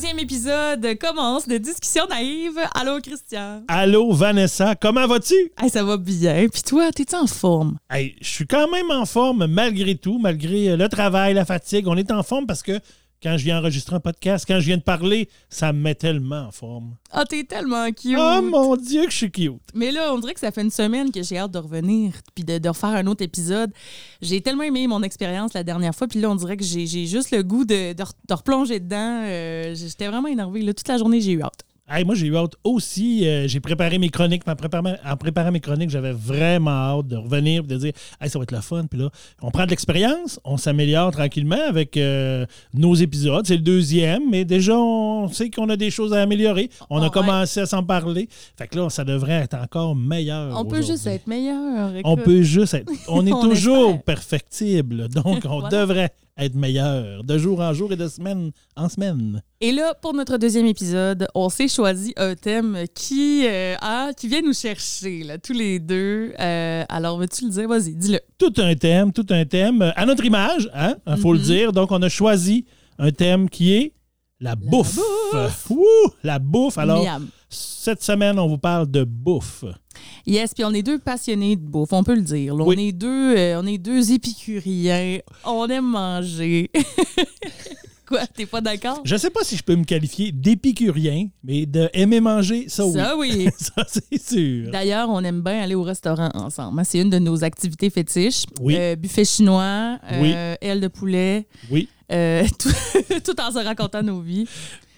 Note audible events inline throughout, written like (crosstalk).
Deuxième épisode commence de Discussion naïve. Allô, Christian. Allô, Vanessa, comment vas-tu? Hey, ça va bien. Puis toi, t'es-tu en forme? Hey, je suis quand même en forme malgré tout, malgré le travail, la fatigue. On est en forme parce que quand je viens enregistrer un podcast, quand je viens de parler, ça me met tellement en forme. Ah, t'es tellement cute. Oh mon Dieu, que je suis cute. Mais là, on dirait que ça fait une semaine que j'ai hâte de revenir puis de, de refaire un autre épisode. J'ai tellement aimé mon expérience la dernière fois, puis là, on dirait que j'ai juste le goût de, de, de replonger dedans. Euh, J'étais vraiment énervée. Là, toute la journée, j'ai eu hâte. Hey, moi, j'ai eu hâte aussi. Euh, j'ai préparé mes chroniques. En préparant, en préparant mes chroniques, j'avais vraiment hâte de revenir et de dire hey, ça va être le fun. Puis là, on prend de l'expérience, on s'améliore tranquillement avec euh, nos épisodes. C'est le deuxième, mais déjà, on sait qu'on a des choses à améliorer. On a Ouais. commencé à s'en parler. Fait que là, ça devrait être encore meilleur. On peut juste être meilleur. On peut juste être. On (laughs) est On toujours perfectible. Donc, on (laughs) Voilà. devrait être meilleur de jour en jour et de semaine en semaine. Et là, pour notre deuxième épisode, on s'est choisi un thème qui, euh, a- qui vient nous chercher, là, tous les deux. Euh, alors, veux-tu le dire? Vas-y, dis-le. Tout un thème, tout un thème. euh, À notre image, hein, il faut le Mhm. dire. Donc, on a choisi un thème qui est la bouffe. bouffe. Ouh, la bouffe. Alors, Miam. Cette semaine, on vous parle de bouffe. Yes, puis on est deux passionnés de bouffe, on peut le dire. là. Oui. On est deux, euh, on est deux épicuriens. On aime manger. (laughs) Quoi, t'es pas d'accord? Je ne sais pas si je peux me qualifier d'épicurien, mais de aimer manger, ça oui. Ça, oui. (laughs) Ça, c'est sûr. D'ailleurs, on aime bien aller au restaurant ensemble. hein. C'est une de nos activités fétiches. Oui. Euh, buffet chinois, Oui. euh, aile de poulet, Oui. euh, (laughs) tout, tout en se racontant nos vies.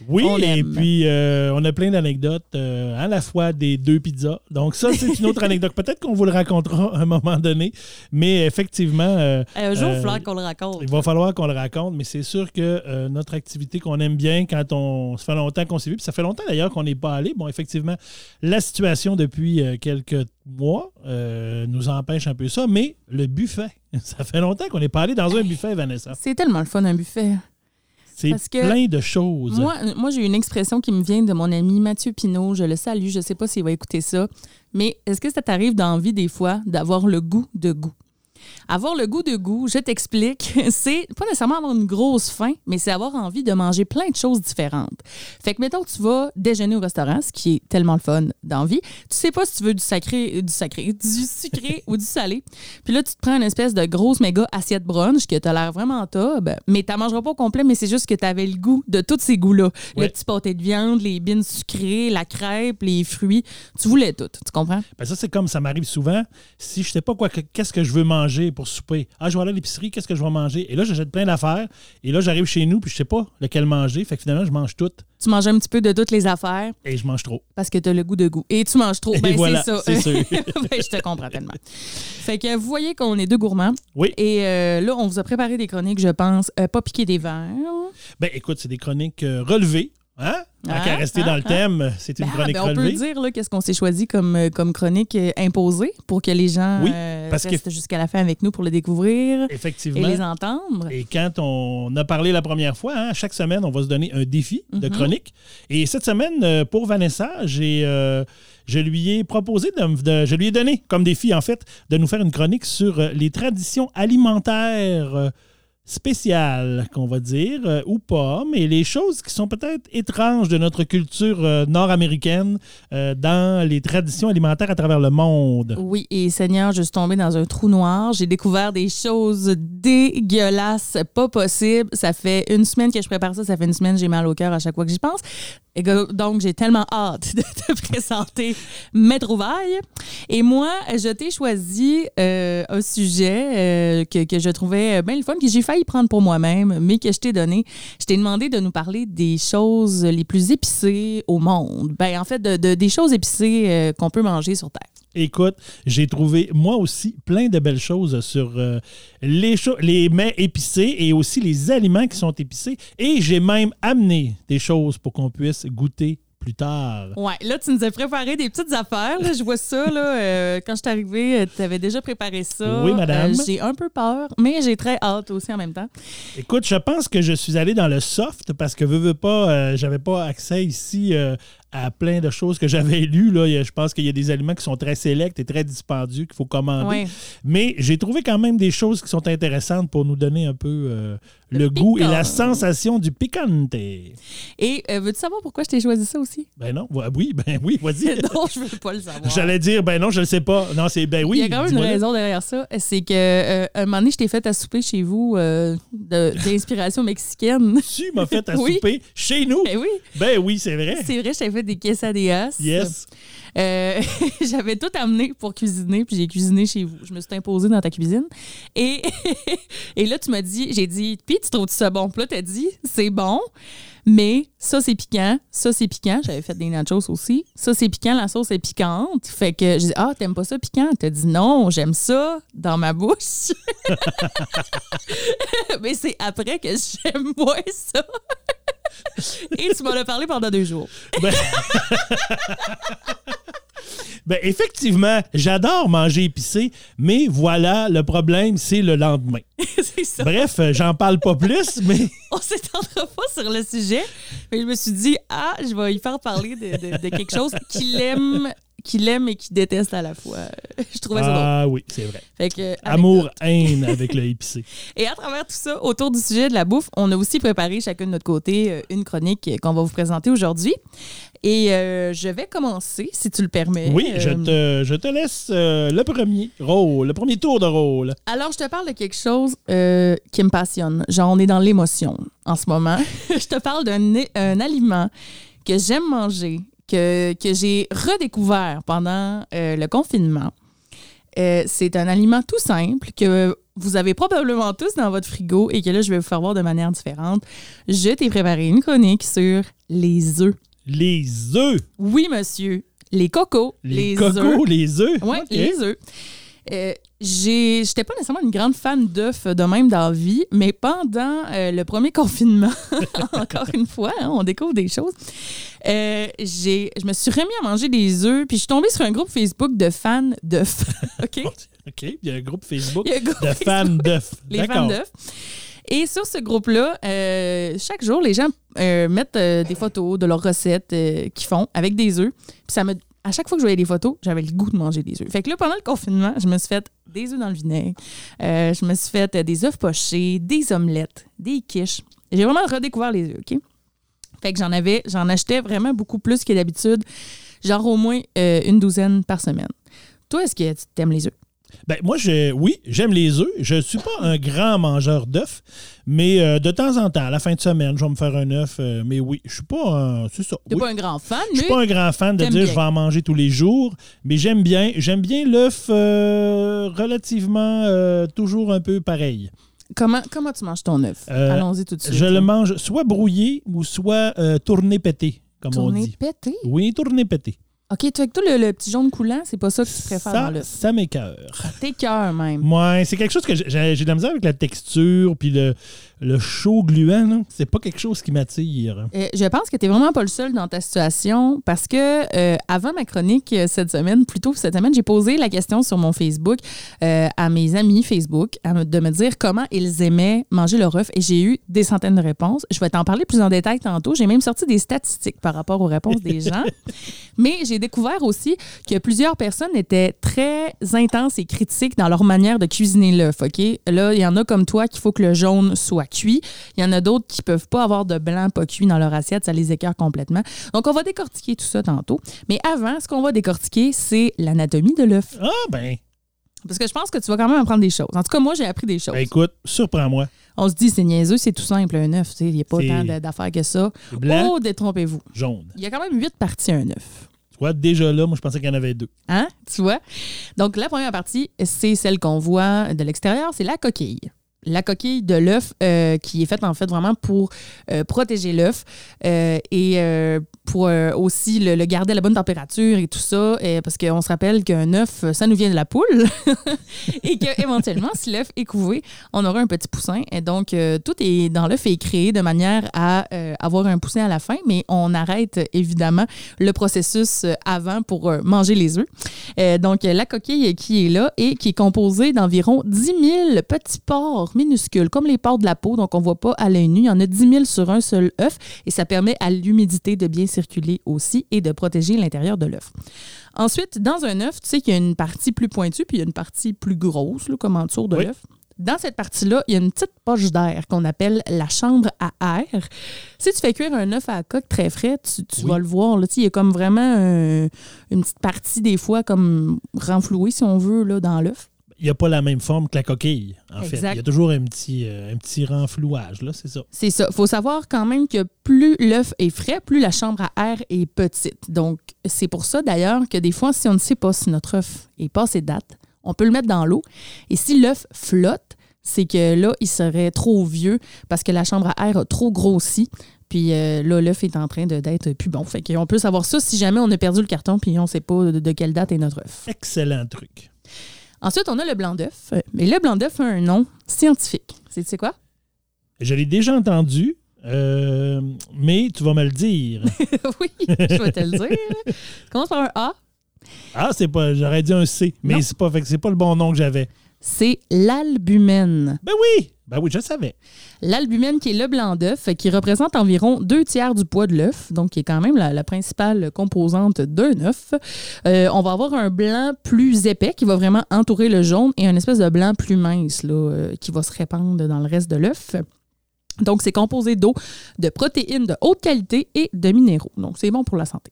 Oui, On et puis euh, on a plein d'anecdotes euh, à la fois des deux pizzas. Donc ça, c'est une autre (laughs) anecdote. Peut-être qu'on vous le racontera à un moment donné, mais effectivement, euh, Un jour, il va falloir qu'on le raconte. il va falloir qu'on le raconte, mais c'est sûr que notre activité qu'on aime bien quand on... Ça fait longtemps qu'on s'est vu, puis ça fait longtemps d'ailleurs qu'on n'est pas allé. Bon, effectivement, la situation depuis quelques mois nous empêche un peu ça, mais le buffet, (laughs) ça fait longtemps qu'on n'est pas allé dans un buffet, Vanessa. C'est tellement le fun, un buffet. C'est plein de choses. Moi, moi j'ai une expression qui me vient de mon ami Mathieu Pinault. Je le salue. Je ne sais pas s'il va écouter ça. Mais est-ce que ça t'arrive dans la vie des fois d'avoir le goût de goût? Avoir le goût de goût, je t'explique, (laughs) c'est pas nécessairement avoir une grosse faim, mais c'est avoir envie de manger plein de choses différentes. Fait que, mettons, tu vas déjeuner au restaurant, ce qui est tellement le fun d'envie. Tu sais pas si tu veux du sacré, du sacré, (laughs) du sucré (laughs) ou du salé. Puis là, tu te prends une espèce de grosse méga assiette brunch que t'as l'air vraiment top, mais t'en mangeras pas au complet, mais c'est juste que t'avais le goût de tous ces goûts-là. Ouais. Le petit pâté de viande, les bines sucrées, la crêpe, les fruits. Tu voulais tout, tu comprends? Ben ça, c'est comme ça m'arrive souvent. Si je sais pas quoi, que- qu'est-ce que je veux manger pour souper. Ah, je vais aller à l'épicerie, qu'est-ce que je vais manger? Et là, j'achète plein d'affaires. Et là, j'arrive chez nous, puis je sais pas lequel manger. Fait que finalement, je mange tout Tu manges un petit peu de toutes les affaires et je mange trop. parce que t'as le goût de goût. Et tu manges trop. Et Ben, voilà, c'est ça. sûr. (laughs) Ben, je te comprends tellement. Fait que vous voyez qu'on est deux gourmands. Oui. Et euh, là, on vous a préparé des chroniques, je pense, euh, pas piquer des verres. Ben, écoute, c'est des chroniques euh, relevées. Hein? Ah, qu'à rester ah, dans le ah. thème, c'est une Ben, chronique ben, on peut relevée. dire, qu'est-ce qu'on s'est choisi comme, euh, comme chronique euh, imposée pour que les gens Oui, euh, que- restent jusqu'à la fin avec nous pour le découvrir et Effectivement. les entendre. Et quand on a parlé la première fois, hein, chaque semaine, on va se donner un défi de Mhm. chronique. Et cette semaine, pour Vanessa, j'ai, euh, je lui ai proposé, de, je lui ai donné comme défi, en fait, de nous faire une chronique sur les traditions alimentaires spéciales, qu'on va dire, euh, ou pas, mais les choses qui sont peut-être étranges de notre culture euh, nord-américaine euh, dans les traditions alimentaires à travers le monde. Oui, et Seigneur, je suis tombée dans un trou noir. J'ai découvert des choses dégueulasses, pas possible. Ça fait une semaine que je prépare ça. Ça fait une semaine, j'ai mal au cœur à chaque fois que j'y pense. Et donc, j'ai tellement hâte (laughs) de te présenter mes trouvailles. Et moi, je t'ai choisi un sujet que, que je trouvais bien le fun, que j'ai failli prendre pour moi-même, mais que je t'ai donné. Je t'ai demandé de nous parler des choses les plus épicées au monde. Ben, en fait, de, de- des choses épicées euh, qu'on peut manger sur Terre. Écoute, j'ai trouvé moi aussi plein de belles choses sur euh, les, cho- les mets épicés et aussi les aliments qui sont épicés. Et j'ai même amené des choses pour qu'on puisse goûter plus tard. Ouais, là, tu nous as préparé des petites affaires. là. Je vois ça, là. euh, quand je suis arrivée, tu avais déjà préparé ça. Oui, madame. Euh, j'ai un peu peur, mais j'ai très hâte aussi en même temps. Écoute, je pense que je suis allé dans le soft parce que veux, veux pas, euh, j'avais pas accès ici euh, à plein de choses que j'avais lues. Là. Je pense qu'il y a des aliments qui sont très sélects et très dispendieux qu'il faut commander. Mais j'ai trouvé quand même des choses qui sont intéressantes pour nous donner un peu euh, le, goût et la sensation du picante. Et euh, veux-tu savoir pourquoi je t'ai choisi ça aussi? Ben non, oui, ben oui, vas-y. (laughs) non, je veux pas le savoir. J'allais dire, ben non, je le sais pas. Non, c'est ben oui. Il y a quand même une raison derrière ça. C'est que euh, un moment donné, je t'ai fait à souper chez vous d'inspiration mexicaine. Tu m'as fait à (laughs) Oui. souper chez nous? Eh oui, Ben oui, c'est vrai. c'est vrai, je t'avais fait des quesadillas. Yes. Euh, (laughs) J'avais tout amené pour cuisiner, puis j'ai cuisiné chez vous. Je me suis imposée dans ta cuisine. Et, (laughs) et là, tu m'as dit, j'ai dit, puis tu trouves ça bon? Puis là, tu as dit, c'est bon, mais ça, c'est piquant. Ça, c'est piquant. J'avais fait des nachos aussi. Ça, c'est piquant. La sauce est piquante. Fait que j'ai dit, ah, t'aimes pas ça piquant? T'as dit, non, j'aime ça dans ma bouche. (laughs) mais c'est après que j'aime moins ça. (laughs) Et tu m'en as parlé pendant deux jours. Ben... (laughs) Ben, effectivement, j'adore manger épicé, mais voilà, le problème, c'est le lendemain. (laughs) c'est ça. Bref, euh, j'en parle pas plus, mais on s'étendra pas sur le sujet. Mais je me suis dit, ah, je vais y faire parler de, de- de quelque chose qu'il aime, qu'il aime et qu'il déteste à la fois. (laughs) Je trouvais ça drôle. ah oui, c'est vrai. Fait que, Amour, haine avec (laughs) le épicé. Et à travers tout ça, autour du sujet de la bouffe, on a aussi préparé chacun de notre côté euh, une chronique qu'on va vous présenter aujourd'hui. Et euh, je vais commencer, si tu le permets. Oui, je Euh, te, je te laisse euh, le premier rôle, le premier tour de rôle. Alors, je te parle de quelque chose euh, qui me passionne. Genre, on est dans l'émotion en ce moment. (laughs) je te parle d'un aliment que j'aime manger, que, que j'ai redécouvert pendant euh, le confinement. Euh, c'est un aliment tout simple que vous avez probablement tous dans votre frigo et que là, je vais vous faire voir de manière différente. Je t'ai préparé une chronique sur les œufs. Les œufs? Oui, monsieur. Les cocos. Les, œufs. cocos, les œufs? Oui, les œufs. Euh, J'étais pas nécessairement une grande fan d'œufs de même dans la vie, mais pendant euh, le premier (laughs) confinement, (laughs) encore une fois, hein, on découvre des choses, euh, j'ai- je me suis remis à manger des œufs, puis je suis tombée sur un groupe Facebook de fans d'œufs. (laughs) OK? OK, il y a un groupe Facebook un groupe de Facebook, fans d'œufs. Les fans d'œufs. Et sur ce groupe-là, euh, chaque jour, les gens euh, mettent euh, des photos de leurs recettes qu'ils font avec des œufs. Puis ça me, à chaque fois que je voyais des photos, j'avais le goût de manger des œufs. Fait que là, pendant le confinement, je me suis fait des œufs dans le vinaigre. Euh, je me suis fait euh, des œufs pochés, des omelettes, des quiches. J'ai vraiment redécouvert les œufs, OK? Fait que j'en avais, j'en achetais vraiment beaucoup plus que d'habitude, genre au moins euh, une douzaine par semaine. Toi, est-ce que tu aimes les œufs? Ben, moi, je, oui, j'aime les œufs. Je ne suis pas un grand mangeur d'œufs, mais euh, de temps en temps, à la fin de semaine, je vais me faire un œuf. euh, mais oui, je suis pas un. C'est ça. T'es oui. pas un grand fan, Je suis pas un grand fan de dire bien. je vais en manger tous les jours, mais j'aime bien. J'aime bien l'œuf euh, relativement toujours un peu pareil. comment, comment tu manges ton œuf? Allons-y tout de suite. Je le mange soit brouillé ou soit tourné pété, comme on Tourné dit. pété? Oui, tourné pété. OK, tu fais que toi, le, le petit jaune coulant, c'est pas ça que tu préfères dans Ça, l'œuf. ça m'écœure. Tes cœurs, même. Ouais, c'est quelque chose que j'ai j'ai de la misère avec la texture, puis le, le chaud gluant, c'est pas quelque chose qui m'attire. Euh, je pense que tu n'es vraiment pas le seul dans ta situation parce que euh, avant ma chronique euh, cette semaine, plutôt cette semaine, j'ai posé la question sur mon Facebook euh, à mes amis Facebook à de me dire comment ils aimaient manger leur œuf et j'ai eu des centaines de réponses. Je vais t'en parler plus en détail tantôt. J'ai même sorti des statistiques par rapport aux réponses des gens. (laughs) Mais j'ai découvert aussi que plusieurs personnes étaient très intenses et critiques dans leur manière de cuisiner l'œuf. OK? Là, il y en a comme toi qu'il faut que le jaune soit cuit. Il y en a d'autres qui peuvent pas avoir de blanc pas cuit dans leur assiette. Ça les écœure complètement. Donc, on va décortiquer tout ça tantôt. Mais avant, ce qu'on va décortiquer, c'est l'anatomie de l'œuf. Ah, ben, Parce que je pense que tu vas quand même apprendre des choses. En tout cas, moi, j'ai appris des choses. ben, écoute, surprends-moi. On se dit, c'est niaiseux, c'est tout simple, un œuf. Il n'y a pas C'est- tant de- d'affaires que ça. Blanc, Oh, détrompez-vous. jaune. Il y a quand même huit parties à un œuf. Tu vois, déjà là, moi, je pensais qu'il y en avait deux. Hein? Tu vois? Donc, la première partie, c'est celle qu'on voit de l'extérieur, c'est la coquille. La coquille de l'œuf euh, qui est faite en fait vraiment pour euh, protéger l'œuf euh, et pour aussi le, garder à la bonne température et tout ça parce qu'on se rappelle qu'un œuf ça nous vient de la poule. (laughs) Et que éventuellement si l'œuf est couvé on aura un petit poussin. Et donc tout est dans l'œuf est créé de manière à avoir un poussin à la fin mais on arrête évidemment le processus avant pour manger les œufs. Donc la coquille qui est là et qui est composée d'environ 10 000 petits pores minuscules comme les pores de la peau donc on voit pas à l'œil nu il y en a 10 000 sur un seul œuf et ça permet à l'humidité de bien circuler aussi et de protéger l'intérieur de l'œuf. Ensuite, dans un œuf, tu sais qu'il y a une partie plus pointue puis il y a une partie plus grosse, là, comme en dessous de Oui. l'œuf. Dans cette partie-là, il y a une petite poche d'air qu'on appelle la chambre à air. Si tu fais cuire un œuf à la coque très frais, tu, tu Oui. vas le voir. Là, il y a comme vraiment un- une petite partie, des fois, comme renflouée, si on veut, là, dans l'œuf. Il n'y a pas la même forme que la coquille, en fait. Il y a toujours un petit, euh, un petit renflouage, là, c'est ça. C'est ça. Il faut savoir quand même que plus l'œuf est frais, plus la chambre à air est petite. Donc, c'est pour ça d'ailleurs que des fois, si on ne sait pas si notre œuf est passé de date, on peut le mettre dans l'eau. Et si l'œuf flotte, c'est que là, il serait trop vieux parce que la chambre à air a trop grossi. Puis euh, là, l'œuf est en train d'être plus bon. Fait qu'on peut savoir ça si jamais on a perdu le carton puis on ne sait pas de, de quelle date est notre œuf. Excellent truc. Ensuite, on a le blanc d'œuf. Mais le blanc d'œuf a un nom scientifique. C'est tu sais quoi? Je l'ai déjà entendu, euh, mais tu vas me le dire. (laughs) oui, je vais te le dire. Commence par un A. Ah, c'est pas. J'aurais dit un C, mais c'est pas, fait que c'est pas le bon nom que j'avais. C'est l'albumène. Ben oui! Ben oui, je savais. L'albumène qui est le blanc d'œuf, qui représente environ deux tiers du poids de l'œuf, donc qui est quand même la, la principale composante d'un œuf. Euh, on va avoir un blanc plus épais qui va vraiment entourer le jaune et un espèce de blanc plus mince là, euh, qui va se répandre dans le reste de l'œuf. Donc, c'est composé d'eau, de protéines de haute qualité et de minéraux. Donc, c'est bon pour la santé.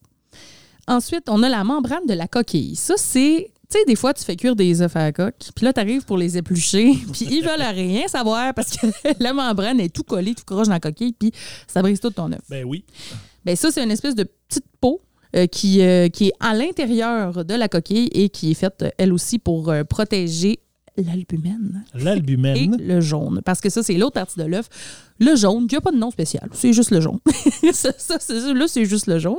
Ensuite, on a la membrane de la coquille. Ça, c'est. Tu sais, des fois, tu fais cuire des œufs à la coque, puis là, tu arrives pour les éplucher, (laughs) puis ils veulent rien savoir parce que (laughs) la membrane est tout collée, tout croche dans la coquille, puis ça brise tout ton œuf. Ben oui. Ben ça, c'est une espèce de petite peau euh, qui, euh, qui est à l'intérieur de la coquille et qui est faite, euh, elle aussi, pour protéger l'albumène et L'albumène. le jaune. Parce que ça, c'est l'autre partie de l'œuf. Le jaune, qui n'a pas de nom spécial. C'est juste le jaune. (laughs) ça, ça, c'est- là, c'est juste le jaune.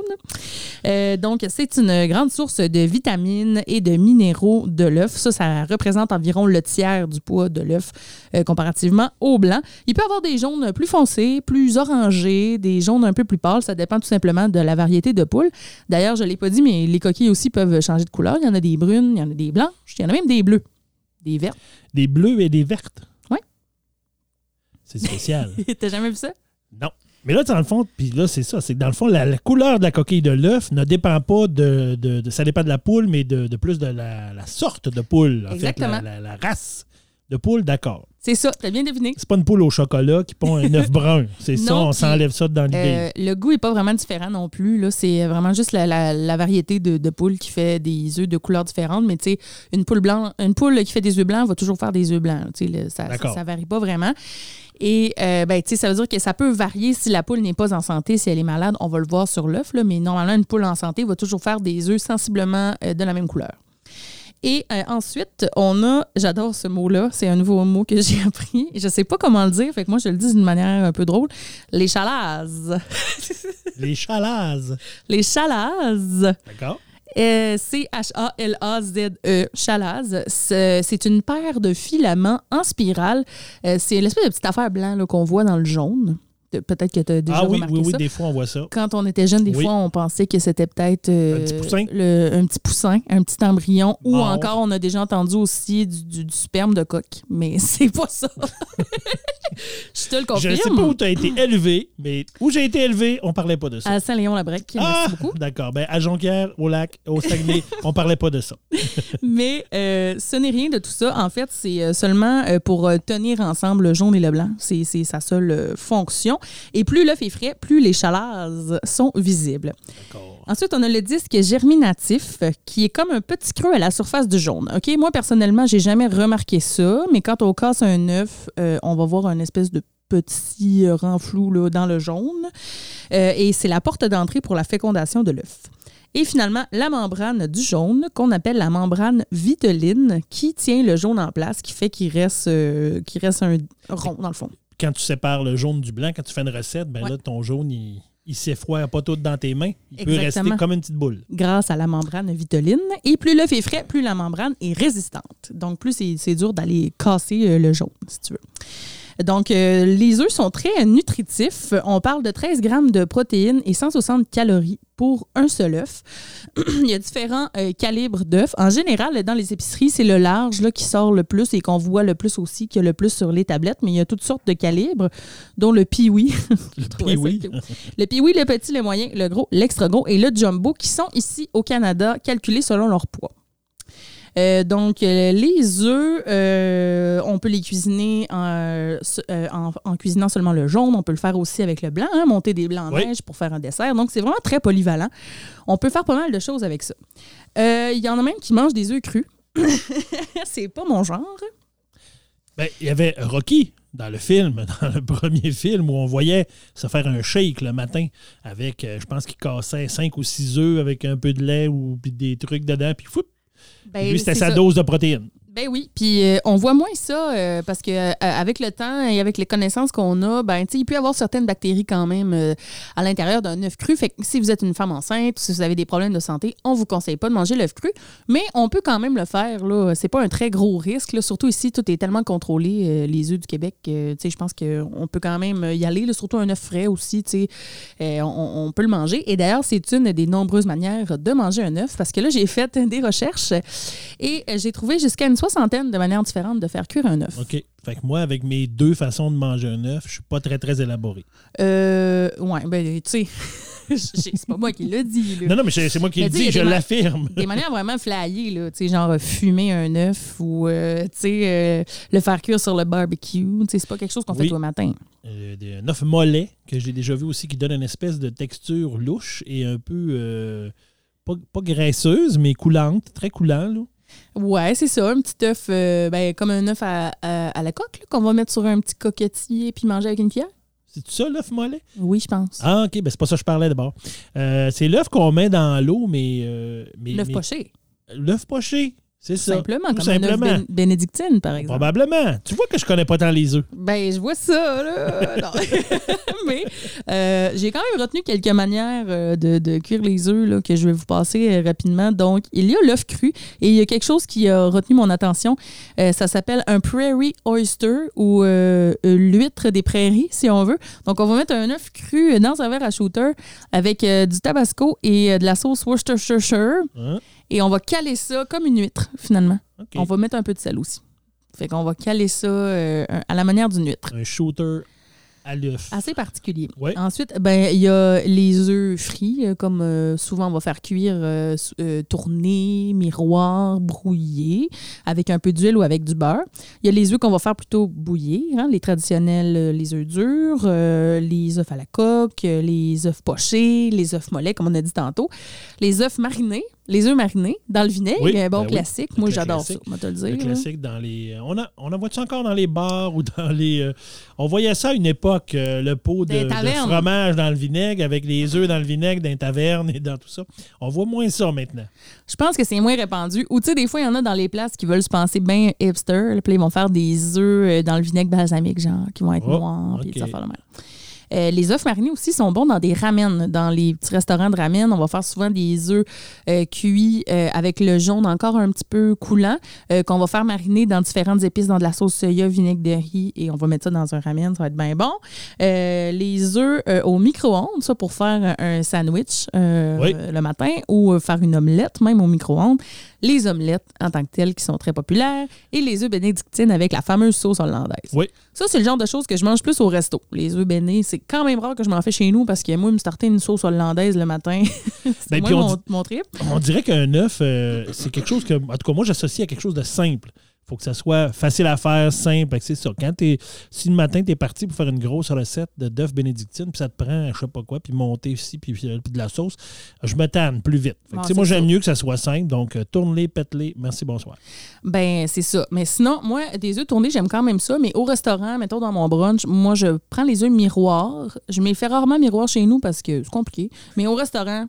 Euh, donc, c'est une grande source de vitamines et de minéraux de l'œuf. Ça, ça représente environ le tiers du poids de l'œuf euh, comparativement au blanc. Il peut avoir des jaunes plus foncés, plus orangés, des jaunes un peu plus pâles. Ça dépend tout simplement de la variété de poule. D'ailleurs, je ne l'ai pas dit, mais les coquilles aussi peuvent changer de couleur. Il y en a des brunes, il y en a des blanches, il y en a même des bleus, des vertes. Des bleus et des vertes. Ouais. C'est spécial. (laughs) T'as jamais vu ça? non. Mais là, dans le fond, puis là, c'est ça. C'est que dans le fond, la, la couleur de la coquille de l'œuf ne dépend pas de, de- de- Ça dépend de la poule, mais de, de plus de la, la sorte de poule. En Exactement. fait, la, la- la race de poule, d'accord. C'est ça, t'as bien deviné. C'est pas une poule au chocolat qui pond un œuf (laughs) brun. C'est ça, on s'enlève ça dans l'idée. Euh, le goût est pas vraiment différent non plus. Là. C'est vraiment juste la, la- la variété de, de poules qui fait des œufs de couleurs différentes. Mais tu sais, une poule blanc, une poule qui fait des œufs blancs va toujours faire des œufs blancs. Le- ça, ça, D'accord. ça varie pas vraiment. Et euh, ben, ça veut dire que ça peut varier si la poule n'est pas en santé, si elle est malade, on va le voir sur l'œuf. Mais normalement, une poule en santé va toujours faire des œufs sensiblement euh, de la même couleur. Et euh, ensuite, on a, j'adore ce mot-là, c'est un nouveau mot que (laughs) j'ai appris. Je sais pas comment le dire, fait que moi je le dis d'une manière un peu drôle. Les chalazes. (laughs) Les chalazes. Les chalazes. D'accord? Euh, C-H-A-L-A-Z-E, chalazes. C'est une paire de filaments en spirale. Euh, c'est l'espèce de petite affaire blanc qu'on voit dans le jaune. Peut-être que tu as déjà Ah oui, remarqué oui, oui, ça. des fois, on voit ça. Quand on était jeune, des Oui. fois, on pensait que c'était peut-être euh, Un petit poussin. le- un petit poussin, un petit embryon, ou encore, on a déjà entendu aussi du, du- du sperme de coq, mais (laughs) c'est pas ça. (laughs) Je te le Je confirme. ne sais pas où tu as été élevé, mais où j'ai été élevé, on parlait pas de ça. À Saint-Léon-la-Brec, Ah, merci beaucoup. d'accord. Ben, à Jonquière, au lac, au Saguenay, (laughs) on parlait pas de ça. Mais euh, ce n'est rien de tout ça. En fait, c'est euh, seulement pour tenir ensemble le jaune et le blanc. C'est sa seule fonction. Et plus l'œuf est frais, plus les chalazes sont visibles. Ensuite, on a le disque germinatif qui est comme un petit creux à la surface du jaune. OK, moi personnellement, j'ai jamais remarqué ça, mais quand on casse un œuf, euh, on va voir un espèce de petit euh, renflou là, dans le jaune. Euh, et c'est la porte d'entrée pour la fécondation de l'œuf. Et finalement, la membrane du jaune, qu'on appelle la membrane viteline, qui tient le jaune en place, qui fait qu'il reste, euh, qu'il reste un rond, dans le fond. Quand tu sépares le jaune du blanc, quand tu fais une recette, ben Ouais. là, ton jaune, il, il s'effroie pas tout dans tes mains. Il peut rester comme une petite boule. grâce à la membrane viteline. Et plus l'œuf est frais, plus la membrane est résistante. Donc, plus c'est c'est dur d'aller casser euh, le jaune, si tu veux. Donc, euh, les œufs sont très nutritifs. On parle de 13 grammes de protéines et 160 calories pour un seul œuf. (clears throat) Il y a différents euh, calibres d'œufs. En général, dans les épiceries, c'est le large là, qui sort le plus et qu'on voit le plus aussi, qui a le plus sur les tablettes. Mais il y a toutes sortes de calibres, dont le (laughs) ça oui. cute. Le Pee-Wee, le petit, le moyen, le gros, l'extra gros et le jumbo qui sont ici au Canada calculés selon leur poids. Euh, donc, euh, les œufs, euh, on peut les cuisiner en, s- en- en cuisinant seulement le jaune. On peut le faire aussi avec le blanc, hein, monter des blancs en Oui. neige pour faire un dessert. Donc, c'est vraiment très polyvalent. On peut faire pas mal de choses avec ça. Il y en a même qui mangent des œufs crus. (laughs) c'est pas mon genre. Ben, il y avait Rocky dans le film, (laughs) dans le premier film, où on voyait se faire un shake le matin avec, je pense qu'il cassait cinq ou six œufs avec un peu de lait ou puis des trucs dedans, puis foup, Ben, lui, c'était sa ça. dose de protéines. Ben oui, puis euh, on voit moins ça euh, parce que euh, avec le temps et avec les connaissances qu'on a, ben tu il peut y avoir certaines bactéries quand même à l'intérieur d'un œuf cru. Fait que si vous êtes une femme enceinte, si vous avez des problèmes de santé, on vous conseille pas de manger l'œuf cru, mais on peut quand même le faire là, c'est pas un très gros risque surtout ici tout est tellement contrôlé les œufs du Québec, tu sais, je pense qu'on peut quand même y aller, surtout un œuf frais aussi, tu sais, on, on peut le manger. Et d'ailleurs, c'est une des nombreuses manières de manger un œuf parce que là j'ai fait des recherches et j'ai trouvé jusqu'à une soixantaine de manières différentes de faire cuire un œuf. OK. Fait que moi, avec mes deux façons de manger un œuf, je suis pas très, très élaboré. Euh, ouais, ben, tu sais, (laughs) c'est pas moi qui dit, là. Non, non, mais c'est moi qui Mais le dis, je l'affirme. Des manières vraiment flyées, là, tu sais, genre fumer un œuf ou, euh, tu sais, euh, le faire cuire sur le barbecue. Tu sais, c'est pas quelque chose qu'on Oui. fait tous le matin. Euh, des- un œuf mollet que j'ai déjà vu aussi qui donne une espèce de texture louche et un peu pas, pas graisseuse, mais coulante, très coulant. Là. Ouais, c'est ça, un petit œuf, euh, ben, comme un œuf à, à- à la coque, qu'on va mettre sur un petit coquetier puis manger avec une cuillère. C'est ça l'œuf mollet? Oui, je pense. Ah, ok, ben c'est pas ça que je parlais d'abord. Euh, c'est l'œuf qu'on met dans l'eau, mais. euh, mais L'œuf mais- poché, L'œuf poché, c'est ça. simplement, Tout comme œuf simplement. bén- bénédictine, par exemple. Probablement. Tu vois que je connais pas tant les œufs. Ben, je vois ça, là. (laughs) Non. (laughs) Mais euh, j'ai quand même retenu quelques manières euh, de, de cuire les œufs là, que je vais vous passer euh, rapidement. Donc, il y a l'œuf cru et il y a quelque chose qui a retenu mon attention. Euh, ça s'appelle un prairie oyster ou euh, l'huître des prairies, si on veut. Donc, on va mettre un œuf cru dans un verre à shooter avec du tabasco et de la sauce Worcestershire. Hein? Et on va caler ça comme une huître, finalement. On va mettre un peu de sel aussi. Fait qu'on va caler ça euh, à la manière d'une huître. Un shooter à l'œuf. Assez particulier. Ouais. Ensuite, ben il y a les œufs frits, euh, comme euh, souvent on va faire cuire, euh, euh, tourner, miroir, brouiller, avec un peu d'huile ou avec du beurre. Il y a les œufs qu'on va faire plutôt bouillir, hein, les traditionnels, les œufs durs, les œufs à la coque, les œufs pochés, les œufs mollets, comme on a dit tantôt, les œufs marinés, les œufs marinés dans le vinaigre, Oui, un bon ben classique. Le Moi, j'adore ça, on te le Le dire. là. classique dans les. On, a, on en voit-tu encore dans les bars (laughs) ou dans les. euh, on voyait ça à une époque, euh, le pot de, fromage dans le vinaigre avec les œufs dans le vinaigre dans les tavernes et dans tout ça. On voit moins ça maintenant. Je pense que c'est moins répandu. Ou tu sais, des fois, il y en a dans les places qui veulent se penser bien hipster. Puis ils vont faire des œufs euh, dans le vinaigre balsamique, genre, qui vont être Oh, noirs. Puis affaires de même. Euh, les œufs marinés aussi sont bons dans des ramen. Dans les petits restaurants de ramen, on va faire souvent des œufs euh, cuits euh, avec le jaune encore un petit peu coulant, qu'on va faire mariner dans différentes épices, dans de la sauce soya, vinaigre de riz, et on va mettre ça dans un ramen, ça va être bien bon. Les œufs au micro-ondes, ça pour faire un sandwich Oui. le matin, ou faire une omelette même au micro-ondes. Les omelettes en tant que telles qui sont très populaires, et les œufs bénédictines avec la fameuse sauce hollandaise. Oui. Ça, c'est le genre de choses que je mange plus au resto. Les œufs bénis, c'est quand même rare que je m'en fais chez nous parce que moi, me starter une sauce hollandaise le matin, (laughs) c'est Ben, mon, mon trip. On dirait qu'un œuf, euh, c'est quelque chose que, en tout cas, moi, j'associe à quelque chose de simple. Faut que ça soit facile à faire, simple. C'est ça. Quand t'es, si le matin, tu es parti pour faire une grosse recette de d'œufs bénédictine, puis ça te prend, je sais pas quoi, puis monter ici, puis, puis de la sauce, je me tanne plus vite. Fait que, Ah, moi, j'aime mieux que ça soit simple. Donc, euh, tourne-les, pète-les. Merci, bonsoir. Ben, c'est ça. Mais sinon, moi, des œufs tournés, j'aime quand même ça. Mais au restaurant, mettons dans mon brunch, moi, je prends les œufs miroirs. Je me les fais rarement miroir chez nous parce que c'est compliqué. Mais au restaurant,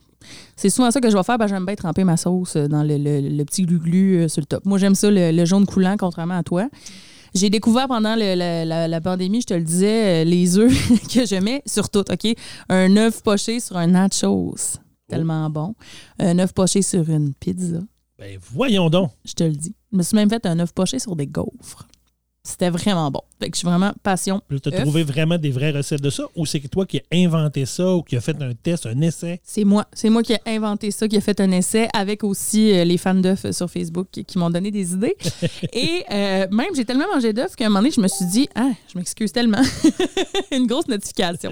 C'est souvent ça que je vais faire, que j'aime bien tremper ma sauce euh, dans le, le- le petit glu-glu euh, sur le top. Moi, j'aime ça, le, le jaune coulant, contrairement à toi. J'ai découvert pendant le- la, la- la pandémie, je te le disais, euh, les œufs (laughs) que je mets sur tout, OK? Un œuf poché sur un nachos. Tellement bon. Un œuf poché sur une pizza. Ben, voyons donc. Je te le dis. Je me suis même fait un œuf poché sur des gaufres. C'était vraiment bon. Fait que je suis vraiment passion. Tu as trouvé vraiment des vraies recettes de ça ou c'est toi qui as inventé ça ou qui as fait un test, un essai? C'est moi. C'est moi qui ai inventé ça, qui a fait un essai avec aussi euh, les fans d'œufs sur Facebook qui, qui m'ont donné des idées. (laughs) Et euh, même, j'ai tellement mangé d'œufs qu'à un moment donné, je me suis dit, ah, je m'excuse tellement. (laughs) Une grosse notification.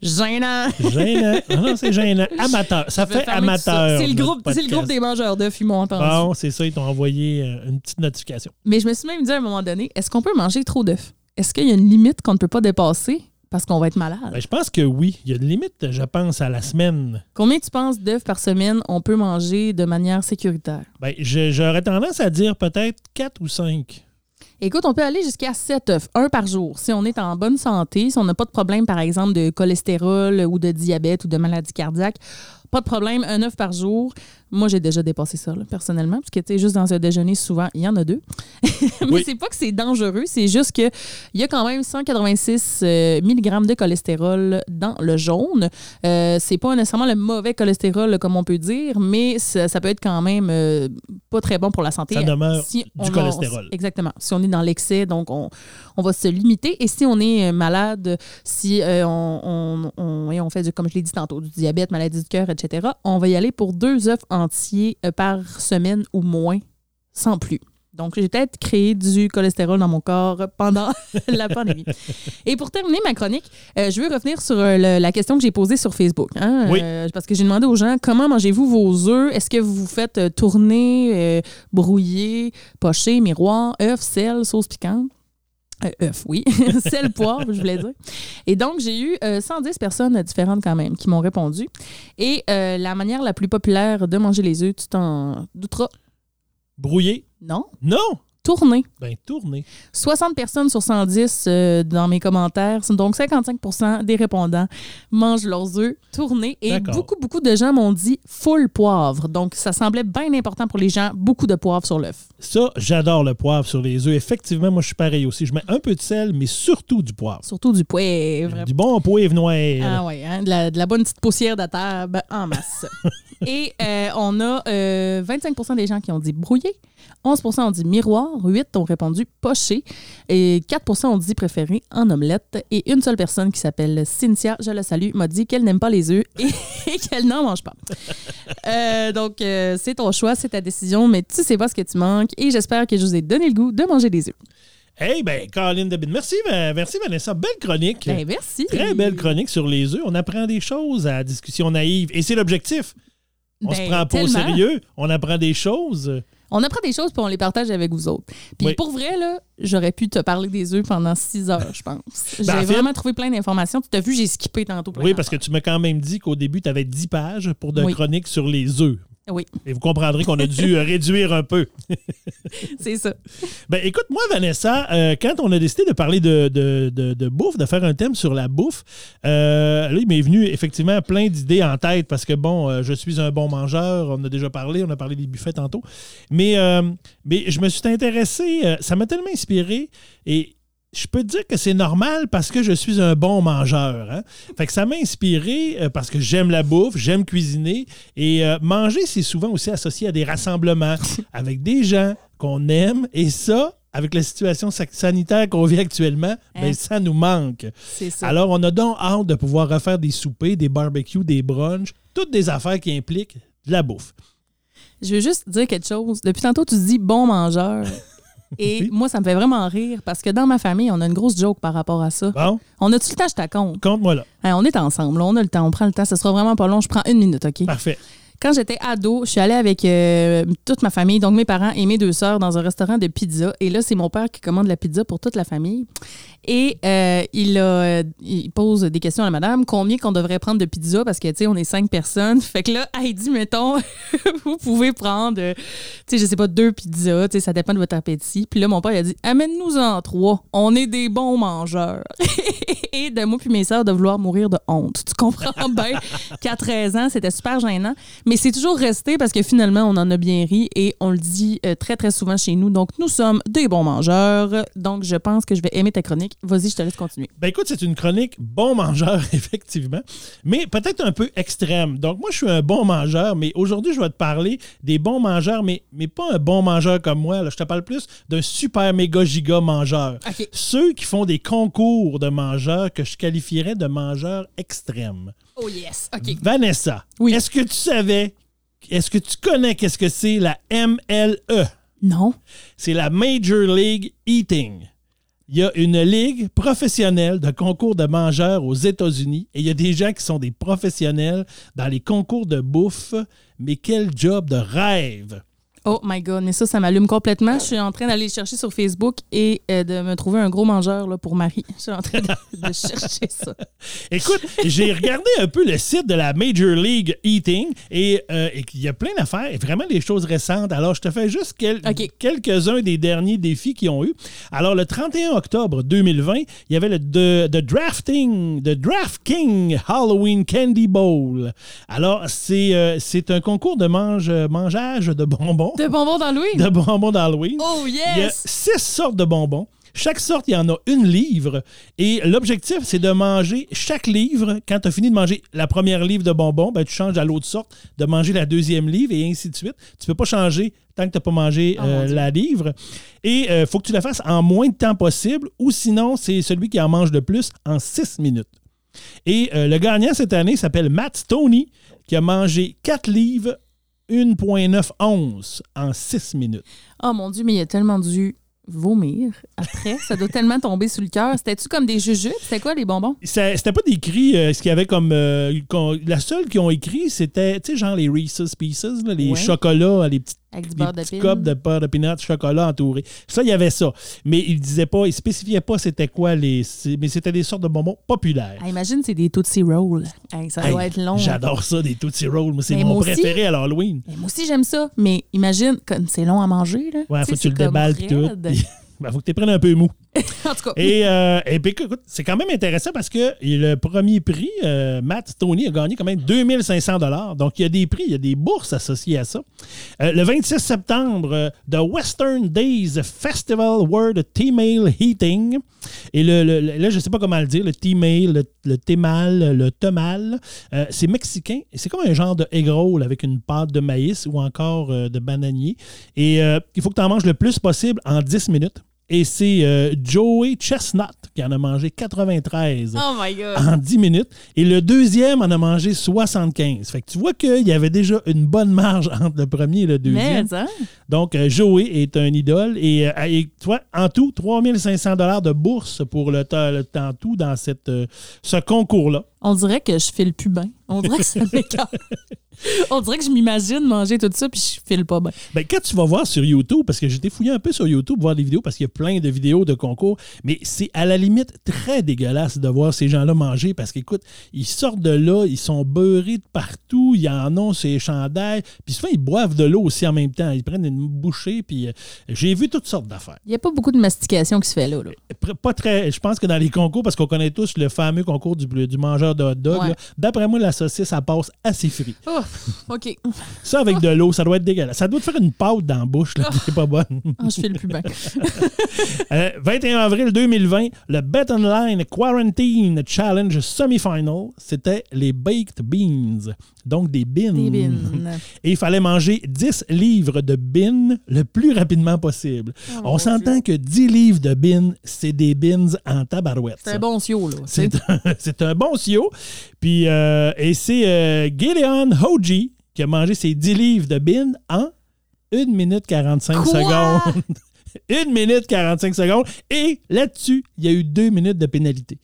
Gênant. Gênant. Ah non, c'est gênant. (laughs) Amateur. Ça fait amateur. C'est le, groupe, le groupe des mangeurs d'œufs, ils m'ont entendu. Bon, c'est ça, ils t'ont envoyé euh, une petite notification. Mais je me suis même dit à un moment donné, est-ce qu'on peut manger trop d'œufs? Est-ce qu'il y a une limite qu'on ne peut pas dépasser parce qu'on va être malade? Ben, je pense que oui. Il y a une limite, je pense, à la semaine. Combien tu penses d'œufs par semaine on peut manger de manière sécuritaire? Ben, j'aurais tendance à dire peut-être 4 ou 5. Écoute, on peut aller jusqu'à 7 œufs, un par jour. Si on est en bonne santé, si on n'a pas de problème, par exemple, de cholestérol ou de diabète ou de maladie cardiaque, pas de problème, un œuf par jour. Moi, j'ai déjà dépassé ça, là, personnellement, parce que, tu sais, juste dans un déjeuner, souvent, il y en a deux. (laughs) Mais Oui. c'est pas que c'est dangereux, c'est juste que il y a quand même 186 euh, mg de cholestérol dans le jaune. Euh, c'est pas nécessairement le mauvais cholestérol, comme on peut dire, mais ça, ça peut être quand même euh, pas très bon pour la santé. Ça demeure Si du cholestérol. exactement. Si on est dans l'excès, donc on, on va se limiter. Et si on est euh, malade, si euh, on, on, on fait, du, comme je l'ai dit tantôt, du diabète, maladie du cœur, etc., on va y aller pour deux œufs entiers euh, par semaine ou moins, sans plus. Donc, j'ai peut-être créé du cholestérol dans mon corps pendant (laughs) la pandémie. Et pour terminer ma chronique, euh, je veux revenir sur euh, le- la question que j'ai posée sur Facebook. hein, Oui. euh, parce que j'ai demandé aux gens comment mangez-vous vos œufs? Est-ce que vous vous faites tourner, euh, brouiller, pocher, miroir, œufs, sel, sauce piquante? Euh, œufs, oui. (laughs) sel, poivre, je voulais dire. Et donc, j'ai eu euh, 110 personnes différentes quand même qui m'ont répondu. Et euh, la manière la plus populaire de manger les œufs, tu t'en douteras? Brouillé? Non. Non! Tourner. Ben, tourné. 60 personnes sur 110 euh, dans mes commentaires. Donc, 55% des répondants mangent leurs œufs tournés. Et beaucoup, beaucoup de gens m'ont dit full poivre. Donc, ça semblait bien important pour les gens. Beaucoup de poivre sur l'œuf. Ça, j'adore le poivre sur les œufs. Effectivement, moi, je suis pareil aussi. Je mets un peu de sel, mais surtout du poivre. Surtout du poivre. Du bon poivre noir. Ah ouais, hein, de, la, de la bonne petite poussière de table en masse. (laughs) Et euh, on a euh, 25% des gens qui ont dit brouillé, 11% ont dit miroir, 8 ont répondu poché et 4% ont dit préféré en omelette. Et une seule personne qui s'appelle Cynthia, je la salue, m'a dit qu'elle n'aime pas les œufs et, et (laughs) qu'elle n'en mange pas. Euh, donc, euh, c'est ton choix, c'est ta décision, mais tu sais pas ce que tu manques et j'espère que je vous ai donné le goût de manger des œufs. Hey, ben, Caroline Debine. Merci, ben, merci, Vanessa. Belle chronique. Ben, merci. Très belle chronique sur les œufs. On apprend des choses à discussion naïve. Et c'est l'objectif. On se Ben, prend pas au sérieux. On apprend des choses. On apprend des choses puis on les partage avec vous autres. Puis Oui. pour vrai, là, j'aurais pu te parler des œufs pendant six heures, je pense. J'ai Ben, en fait- vraiment trouvé plein d'informations. Tu t'as vu, j'ai skippé tantôt. plein Oui, parce que tu m'as quand même dit qu'au début, tu avais 10 pages pour de Oui. chroniques sur les œufs. Oui, Et vous comprendrez qu'on a dû euh, réduire un peu. (laughs) c'est ça. Ben, écoute, moi, Vanessa, euh, quand on a décidé de parler de, de- de- de bouffe, de faire un thème sur la bouffe, euh, là, il m'est venu effectivement plein d'idées en tête parce que, bon, euh, je suis un bon mangeur, on a déjà parlé, on a parlé des buffets tantôt. Mais, mais je me suis intéressé, ça m'a tellement inspiré et je peux te dire que c'est normal parce que je suis un bon mangeur. hein. Fait que ça m'a inspiré euh, parce que j'aime la bouffe, j'aime cuisiner. Et euh, manger, c'est souvent aussi associé à des rassemblements (laughs) avec des gens qu'on aime. Et ça, avec la situation sa- sanitaire qu'on vit actuellement, ben, Hein? ça nous manque. Ça. Alors, on a donc hâte de pouvoir refaire des soupers, des barbecues, des brunchs, toutes des affaires qui impliquent de la bouffe. Je veux juste dire quelque chose. Depuis tantôt, tu dis bon mangeur. (laughs) (laughs) Et Oui. moi, ça me fait vraiment rire parce que dans ma famille, on a une grosse joke par rapport à ça. Bon, On a-tu le temps, je te compte? compte-moi là. Hein, on est ensemble, on a le temps, on prend le temps. Ce sera vraiment pas long. Je prends une minute, OK? Parfait. Quand j'étais ado, je suis allée avec euh, toute ma famille, donc mes parents et mes deux sœurs, dans un restaurant de pizza. Et là, c'est mon père qui commande la pizza pour toute la famille. Et euh, il, a, il pose des questions à la madame. Combien qu'on devrait prendre de pizza? Parce que, tu sais, on est cinq personnes. (laughs) Fait que là, dit, mettons, (laughs) vous pouvez prendre, euh, tu sais, je sais pas, deux pizzas. Tu sais, ça dépend de votre appétit. Puis là, mon père, il a dit, amène-nous-en trois. On est des bons mangeurs. (laughs) Et de moi puis mes sœurs de vouloir mourir de honte. Tu comprends bien qu'à 13 ans, c'était super gênant. Mais c'est toujours resté parce que finalement, on en a bien ri et on le dit euh, très, très souvent chez nous. Donc, nous sommes des bons mangeurs. Donc, je pense que je vais aimer ta chronique. Vas-y, je te laisse continuer. Ben écoute, c'est une chronique bon mangeur, (laughs) effectivement, mais peut-être un peu extrême. Donc, moi, je suis un bon mangeur, mais aujourd'hui, je vais te parler des bons mangeurs, mais, mais pas un bon mangeur comme moi. Là. Je te parle plus d'un super méga giga mangeur. Ceux qui font des concours de mangeurs que je qualifierais de mangeurs extrêmes. Oh yes. OK. Vanessa, Oui. est-ce que tu savais, est-ce que tu connais qu'est-ce que c'est la MLE? Non. c'est la Major League Eating. Il y a une ligue professionnelle de concours de mangeurs aux États-Unis et il y a des gens qui sont des professionnels dans les concours de bouffe. Mais quel job de rêve! Oh my God, mais ça, ça m'allume complètement. Je suis en train d'aller chercher sur Facebook et euh, de me trouver un gros mangeur là, pour Marie. Je suis en train de, de (laughs) chercher ça. Écoute, j'ai regardé un peu le site de la Major League Eating et euh, il y a plein d'affaires, et vraiment des choses récentes. Alors, je te fais juste quel- quelques-uns des derniers défis qu'ils ont eu. Alors, le 31 octobre 2020, il y avait le the Drafting, The Draft King Halloween Candy Bowl. Alors, c'est euh, un concours de mange, mangeage de bonbons, De bonbons d'Halloween? de bonbons d'Halloween. Oh Il y a yes! six sortes de bonbons. Chaque sorte, il y en a une livre. Et l'objectif, c'est de manger chaque livre. Quand tu as fini de manger la première livre de bonbons, ben, tu changes à l'autre sorte, de manger la deuxième livre et ainsi de suite. Tu peux pas changer tant que tu n'as pas mangé mon euh, la livre. Et il faut que tu la fasses en moins de temps possible ou sinon, c'est celui qui en mange le plus en six minutes. Et euh, le gagnant cette année s'appelle Matt Stoney, qui a mangé 4 livres, 1,9 onces en 6 minutes. Oh mon Dieu, mais il a tellement dû vomir après. Ça doit tellement tomber sous le cœur. C'était-tu comme des jujubes? C'était quoi les bonbons? C'était pas décrit euh, ce qu'il y avait comme. euh, la seule qu'ils ont écrit, c'était, tu sais, genre les Reese's Pieces, là, les Ouais. chocolats, les petits, Avec du beurre de petits copes de beurre de peanut, chocolat entouré. Ça, il y avait ça. Mais il disait pas, il spécifiait pas c'était quoi les. Mais c'était des sortes de bonbons populaires. Ah, imagine, c'est des Tootsie Rolls. Hey, ça doit Hey, être long. J'adore ça, des Tootsie Rolls. Moi, c'est mon moi aussi. préféré à l'Halloween. Moi aussi, j'aime ça. Mais imagine, comme c'est long à manger. Là. Ouais, faut que tu le déballes tout. puis- (laughs) Ben, faut que tu prennes un peu mou. (laughs) en tout cas, Et, euh, et puis, écoute, c'est quand même intéressant parce que le premier prix, euh, Matt Stoney a gagné quand même 2500 dollars. Donc, il y a des prix, il y a des bourses associées à ça. Euh, le 26 septembre, The Western Days Festival World T-Mail Heating. Et le, le- là, je ne sais pas comment le dire, le T-Mail, le, le T-Mal, le Temal, c'est mexicain. C'est comme un genre de egg roll avec une pâte de maïs ou encore de bananier. Et il faut que tu en manges le plus possible en 10 minutes. Et c'est euh, Joey Chestnut qui en a mangé 93 oh my God. en 10 minutes. Et le deuxième en a mangé 75. Fait que tu vois qu'il y avait déjà une bonne marge entre le premier et le deuxième. Mais, hein? Donc, euh, Joey est un idole. Et, euh, et, tu vois, en tout, 3500 dollars de bourse pour le, temps- le temps tout dans cette, euh, ce concours-là. On dirait que je file plus bien. On dirait que ça (laughs) m'écarte. On dirait que je m'imagine manger tout ça puis je file pas bien. Ben, quand tu vas voir sur YouTube, parce que j'étais fouillé un peu sur YouTube voir des vidéos, parce qu'il y a plein de vidéos de concours, mais c'est à la limite très dégueulasse de voir ces gens-là manger, parce qu'écoute, ils sortent de là, ils sont beurrés de partout, ils en ont ces chandails, puis souvent ils boivent de l'eau aussi en même temps, ils prennent une bouchée, puis euh, j'ai vu toutes sortes d'affaires. Il n'y a pas beaucoup de mastication qui se fait là. là. Pr- Pas très, je pense que dans les concours, parce qu'on connaît tous le fameux concours du, du mangeur de hot dog, Ouais. là, d'après moi, la saucisse, ça passe assez frit. OK. Ça, avec de l'eau, ça doit être dégueulasse. Ça doit te faire une pâte dans la bouche, là, qui est pas bonne. Ah, je file plus bien. (laughs) Euh, 21 avril 2020, le Bet Online Quarantine Challenge Semi-Final, c'était les Baked Beans, donc des beans. Des bines. (laughs) Et il fallait manger 10 livres de beans le plus rapidement possible. Oh, On s'entend que 10 livres de beans, c'est des beans en tabarouette. C'est un bon sio, là. C'est un, (laughs) c'est un bon sio. Puis, euh, et c'est euh, Gideon Hoji qui a mangé ses 10 livres de beans en 1 minute 45 Quoi? secondes. (laughs) 1 minute 45 secondes. Et là-dessus, il y a eu 2 minutes de pénalité.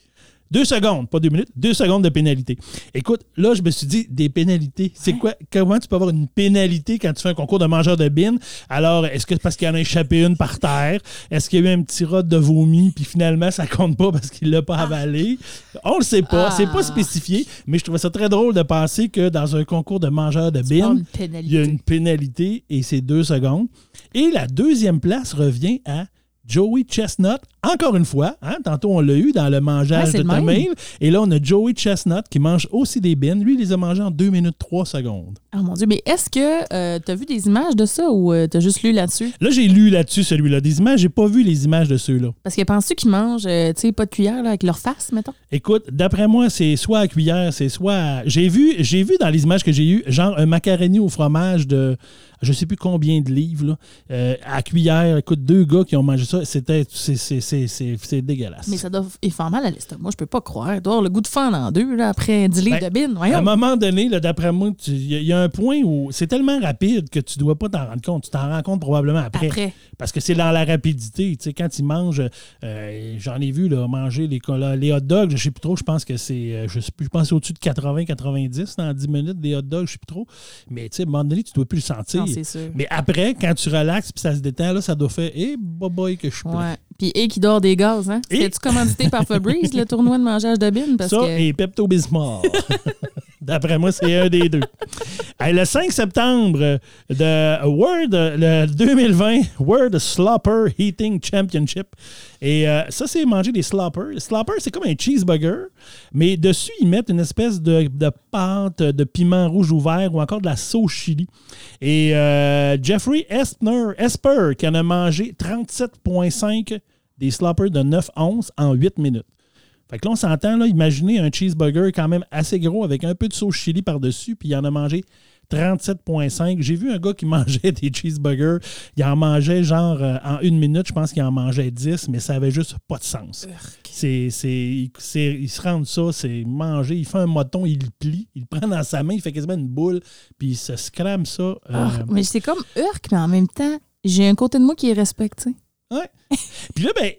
Deux secondes, pas deux minutes, deux secondes de pénalité. Écoute, là, je me suis dit, des pénalités. C'est quoi? Comment tu peux avoir une pénalité quand tu fais un concours de mangeur de bines? Alors, est-ce que c'est parce qu'il y en a échappé une par terre? Est-ce qu'il y a eu un petit rot de vomi, puis finalement, ça compte pas parce qu'il l'a pas avalé? On le sait pas. C'est pas Ah. spécifié, mais je trouvais ça très drôle de penser que dans un concours de mangeur de bines, il y a une pénalité et c'est deux secondes. Et la deuxième place revient à Joey Chestnut. Encore une fois, hein, tantôt on l'a eu dans le mangeage Ouais, de. Tamil. Et là, on a Joey Chestnut qui mange aussi des bines. Lui, il les a mangés en 2 minutes 3 secondes. Oh mon Dieu, mais est-ce que tu as vu des images de ça ou tu as juste lu là-dessus? Là, j'ai lu là-dessus celui-là. Des images, j'ai pas vu les images de ceux-là. Parce que penses-tu qu'ils mangent, euh, tu sais, pas de cuillère là, avec leur face, mettons? Écoute, d'après moi, c'est soit à cuillère, c'est soit. à- J'ai vu, j'ai vu dans les images que j'ai eues, genre un macaroni au fromage de je sais plus combien de livres, là, euh, à cuillère. Écoute, deux gars qui ont mangé ça, c'était. C'est, c'est, dégueulasse. Mais ça doit il faire mal à l'estomac. Moi, je peux pas croire. Il doit avoir le goût de fendre en deux là, après 10 livres Ben, de bine. À un Voyons. moment donné, d'après moi, il y, a- il y a un point où c'est tellement rapide que tu dois pas t'en rendre compte. Tu t'en rends compte probablement après. Après. Parce que c'est dans la rapidité. Tu sais, quand ils mangent, euh, j'en ai vu là, manger les, les hot dogs, je sais plus trop, je pense que c'est, euh, je sais plus, je pense au-dessus de 80-90 dans 10 minutes des hot dogs, je sais plus trop. Mais tu sais, à un moment donné, tu dois plus le sentir. Non. Mais après, quand tu relaxes puis ça se détend, là, ça doit faire, eh, boy, boy, que je suis. Ouais. Puis, et qui des gaz, hein? Et- Es-tu commandité par Fabrice, le (laughs) tournoi de mangeage de bine? Parce Ça que... et Pepto-Bismol. (laughs) D'après moi, c'est un des deux. Hey, le 5 septembre de World, le 2020 World Slopper Heating Championship. Et euh, ça, c'est manger des sloppers. Slopper, c'est comme un cheeseburger, mais dessus, ils mettent une espèce de, de pâte de piment rouge ou vert ou encore de la sauce chili. Et euh, Jeffrey Esper, Esper, qui en a mangé 37,5 des sloppers de 9 onces en 8 minutes. Fait que là, on s'entend, là, imaginez un cheeseburger quand même assez gros avec un peu de sauce chili par-dessus, puis il en a mangé 37,5. J'ai vu un gars qui (laughs) mangeait des cheeseburgers. Il en mangeait genre euh, en une minute, je pense qu'il en mangeait 10, mais ça avait juste pas de sens. C'est, c'est, il, se rend ça, c'est manger. Il fait un moton, il le plie, il le prend dans sa main, il fait quasiment une boule, puis il se scrame ça. euh, Ah, mais c'est comme Urk, mais en même temps, j'ai un côté de moi qui est respecté. Ouais. Puis là, ben,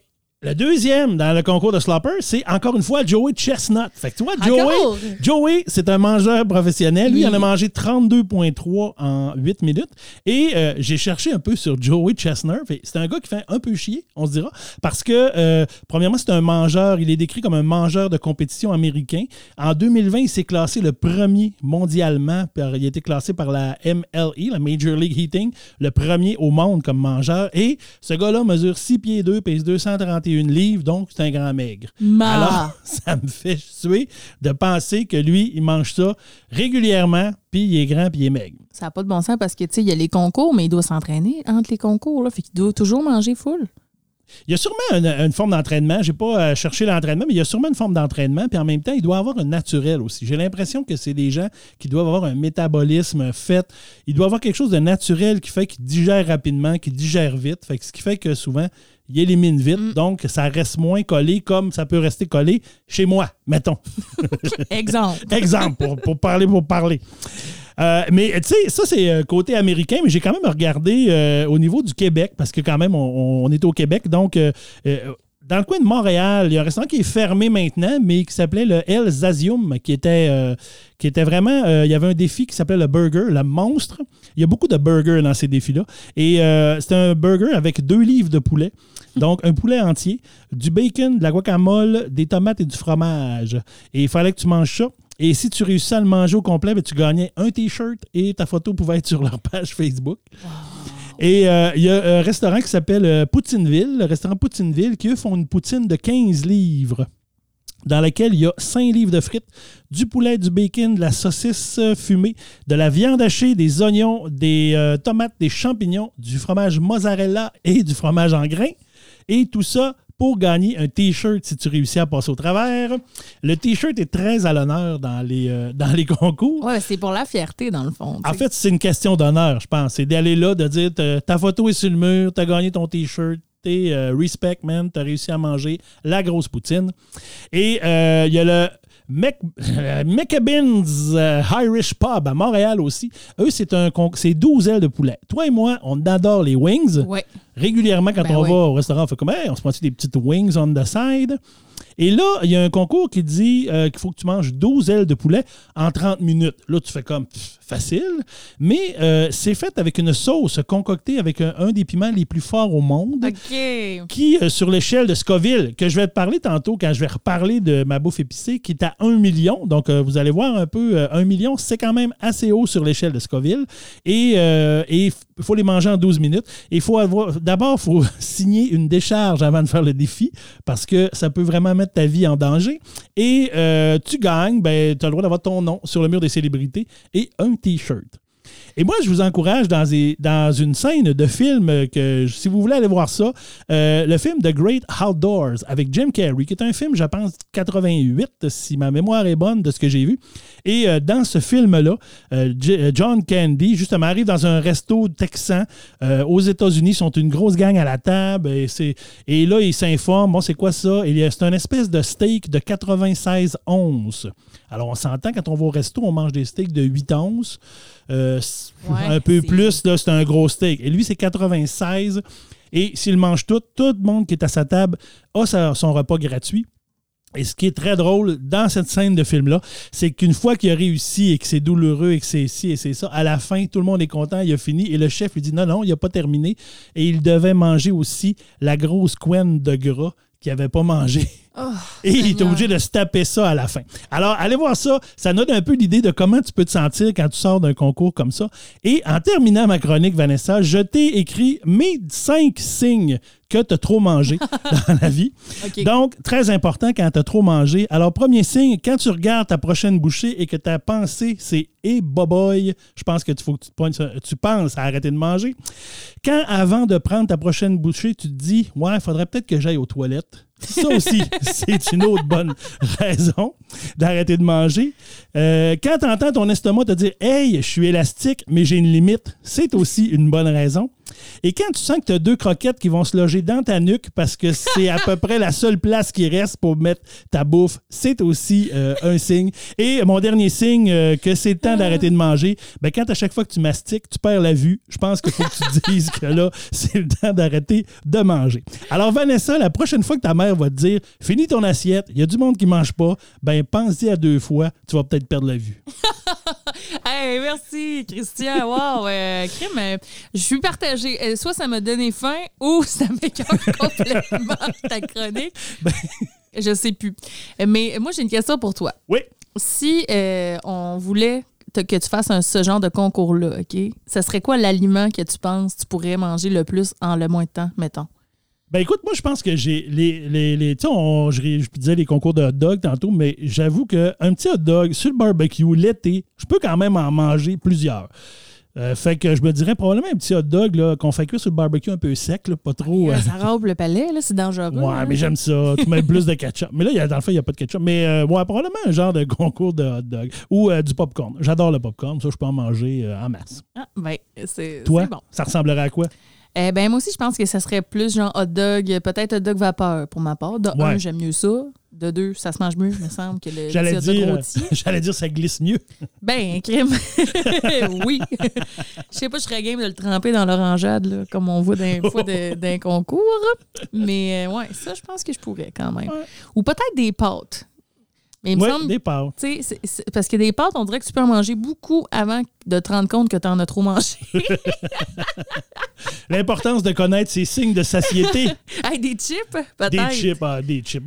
le deuxième dans le concours de Slopper, c'est encore une fois Joey Chestnut. Fait que tu vois, Joey? Joey, c'est un mangeur professionnel. Lui, il en a mangé 32,3 en 8 minutes. Et euh, j'ai cherché un peu sur Joey Chestnut. C'est un gars qui fait un peu chier, on se dira. Parce que, euh, premièrement, c'est un mangeur. Il est décrit comme un mangeur de compétition américain. En 2020, il s'est classé le premier mondialement. par- il a été classé par la MLE, la Major League Heating, le premier au monde comme mangeur. Et ce gars-là mesure 6 pieds 2, pèse 231 livres, donc c'est un grand maigre. Ma. Alors, (laughs) ça me fait suer de penser que lui, il mange ça régulièrement, puis il est grand, puis il est maigre. Ça n'a pas de bon sens parce que, tu sais, il y a les concours, mais il doit s'entraîner entre les concours. Là, fait qu'il doit toujours manger full. Il y a sûrement une, une forme d'entraînement. Je n'ai pas euh, cherché l'entraînement, mais il y a sûrement une forme d'entraînement. Puis en même temps, il doit avoir un naturel aussi. J'ai l'impression que c'est des gens qui doivent avoir un métabolisme fait. Il doit avoir quelque chose de naturel qui fait qu'il digère rapidement, qu'il digère vite. Fait que ce qui fait que souvent, il élimine vite. Donc, ça reste moins collé comme ça peut rester collé chez moi, mettons. (laughs) Exemple. Exemple, pour, pour parler pour parler. Euh, mais tu sais, ça c'est euh, côté américain, mais j'ai quand même regardé euh, au niveau du Québec, parce que quand même, on, on est au Québec. Donc, euh, dans le coin de Montréal, il y a un restaurant qui est fermé maintenant, mais qui s'appelait le El Zazium, qui était, euh, vraiment. euh, il y avait un défi qui s'appelait le burger, le monstre. Il y a beaucoup de burgers dans ces défis-là. Et euh, c'était un burger avec deux livres de poulet. Donc, un poulet entier, du bacon, de la guacamole, des tomates et du fromage. Et il fallait que tu manges ça. Et si tu réussissais à le manger au complet, ben, tu gagnais un T-shirt et ta photo pouvait être sur leur page Facebook. Et euh, il y a un restaurant qui s'appelle euh, Poutineville, le restaurant Poutineville, qui eux font une poutine de 15 livres dans laquelle il y a 5 livres de frites, du poulet, du bacon, de la saucisse euh, fumée, de la viande hachée, des oignons, des tomates, des champignons, du fromage mozzarella et du fromage en grains. Et tout ça pour gagner un T-shirt si tu réussis à passer au travers. Le T-shirt est très à l'honneur dans les, euh, (laughs) dans les concours. Ouais, c'est pour la fierté, dans le fond. tu En fait, c'est une question d'honneur, je pense. C'est d'aller là, de dire ta photo est sur le mur, t'as gagné ton T-shirt, t'es euh, respect, man, t'as réussi à manger la grosse poutine. Et euh, il y a le Mc, euh, euh, Irish Pub à Montréal aussi. Eux, c'est un c'est 12 ailes de poulet. Toi et moi, on adore les wings. Ouais. Régulièrement, quand Ben on va au restaurant, on fait comme Hey, on se prend des petites wings on the side? Et là, il y a un concours qui dit euh, qu'il faut que tu manges 12 ailes de poulet en 30 minutes. Là, tu fais comme pff, facile, mais euh, c'est fait avec une sauce concoctée avec un, un des piments les plus forts au monde. OK. Qui, euh, sur l'échelle de Scoville, que je vais te parler tantôt quand je vais reparler de ma bouffe épicée, qui est à 1 million. Donc, euh, vous allez voir un peu, euh, 1 million, c'est quand même assez haut sur l'échelle de Scoville. Et il faut les manger en 12 minutes. Il faut avoir. D'abord, il faut (laughs) signer une décharge avant de faire le défi, parce que ça peut vraiment mettre ta vie en danger. Et tu gagnes, ben, tu as le droit d'avoir ton nom sur le mur des célébrités et un T-shirt. Et moi, je vous encourage dans, une scène de film que, si vous voulez aller voir ça, euh, le film The Great Outdoors avec Jim Carrey, qui est un film, je pense, 88, si ma mémoire est bonne de ce que j'ai vu. Et euh, dans ce film-là, euh, John Candy, justement, arrive dans un resto texan aux États-Unis. Sont une grosse gang à la table. Et, et là, il s'informe, bon, c'est quoi ça? C'est un espèce de steak de 96 onces. Alors, on s'entend, quand on va au resto, on mange des steaks de 8 onces. Euh, Ouais, un peu plus, là, c'est un gros steak. Et lui, c'est 96. Et s'il mange tout, tout le monde qui est à sa table a son repas gratuit. Et ce qui est très drôle dans cette scène de film-là, c'est qu'une fois qu'il a réussi et que c'est douloureux et que c'est ci et c'est ça, à la fin, tout le monde est content, il a fini. Et le chef lui dit non, non, il n'a pas terminé. Et il devait manger aussi la grosse couenne de gras qu'il n'avait pas mangé. (laughs) Oh, Et il est obligé de se taper ça à la fin. Alors, allez voir ça. Ça donne un peu l'idée de comment tu peux te sentir quand tu sors d'un concours comme ça. Et en terminant ma chronique, Vanessa, je t'ai écrit mes cinq signes que tu as trop mangé (laughs) dans la vie. Donc, très important quand tu as trop mangé. Alors, premier signe, quand tu regardes ta prochaine bouchée et que ta pensée, c'est « Eh, boboy, je pense que tu faut que tu, te tu penses à arrêter de manger. Quand, avant de prendre ta prochaine bouchée, tu te dis « Ouais, il faudrait peut-être que j'aille aux toilettes. » Ça aussi, (laughs) c'est une autre bonne raison d'arrêter de manger. Euh, quand tu entends ton estomac te dire Hey, je suis élastique, mais j'ai une limite, c'est aussi une bonne raison. Et quand tu sens que tu as deux croquettes qui vont se loger dans ta nuque parce que c'est à peu (laughs) près la seule place qui reste pour mettre ta bouffe, c'est aussi euh, un signe. Et mon dernier signe, euh, que c'est le temps d'arrêter de manger, ben quand à chaque fois que tu mastiques, tu perds la vue, je pense qu'il faut que tu te (laughs) dises que là, c'est le temps d'arrêter de manger. Alors Vanessa, la prochaine fois que ta mère va te dire finis ton assiette, il y a du monde qui mange pas, ben pense-y à deux fois, tu vas peut-être perdre la vue. (laughs) Hey, merci, Christian. Wow, euh, crime, euh, je suis partagée. Euh, Soit ça m'a donné faim ou (laughs) ça m'écœure complètement (laughs) ta chronique. Ben. Je sais plus. Mais moi, j'ai une question pour toi. Oui. Si euh, on voulait te- que tu fasses un, ce genre de concours-là, OK? Ça serait quoi l'aliment que tu penses que tu pourrais manger le plus en le moins de temps, mettons? Ben écoute, moi je pense que j'ai les. les, les- tu sais, je, disais les concours de hot dog tantôt, mais j'avoue qu'un petit hot dog sur le barbecue l'été, je peux quand même en manger plusieurs. Euh, fait que je me dirais probablement un petit hot dog là, qu'on fait cuire sur le barbecue un peu sec, là, pas trop. euh, Ça robe le palais, là, c'est dangereux. Ouais, hein? mais j'aime ça. Tu mets plus de ketchup. Mais là, il y a- dans le fait, il n'y a pas de ketchup. Mais euh, ouais, probablement un genre de concours de hot dog. Ou euh, du popcorn. J'adore le popcorn. Ça, je peux en manger en masse. Ah, ben, c'est bon. ça ressemblerait à quoi? Eh ben, moi aussi, je pense que ça serait plus genre hot dog, peut-être hot dog vapeur pour ma part. De Ouais. un, j'aime mieux ça. De deux, ça se mange mieux, il me semble, que le (laughs) J'allais dire, (laughs) j'allais dire ça glisse mieux. Ben, crime. (laughs) oui. Je sais pas, je serais game de le tremper dans l'orangeade, là, comme on voit d'un fois d'un concours. Mais euh, ouais, ça, je pense que je pourrais quand même. Ouais. Ou peut-être des pâtes. Mais il me Oui, semble, des pâtes. tu sais, c'est- c'est- parce que des pâtes, on dirait que tu peux en manger beaucoup avant de te rendre compte que tu en as trop mangé. (laughs) L'importance de connaître ces signes de satiété. (laughs) hey, des chips, peut-être. des chips, ah, des chips.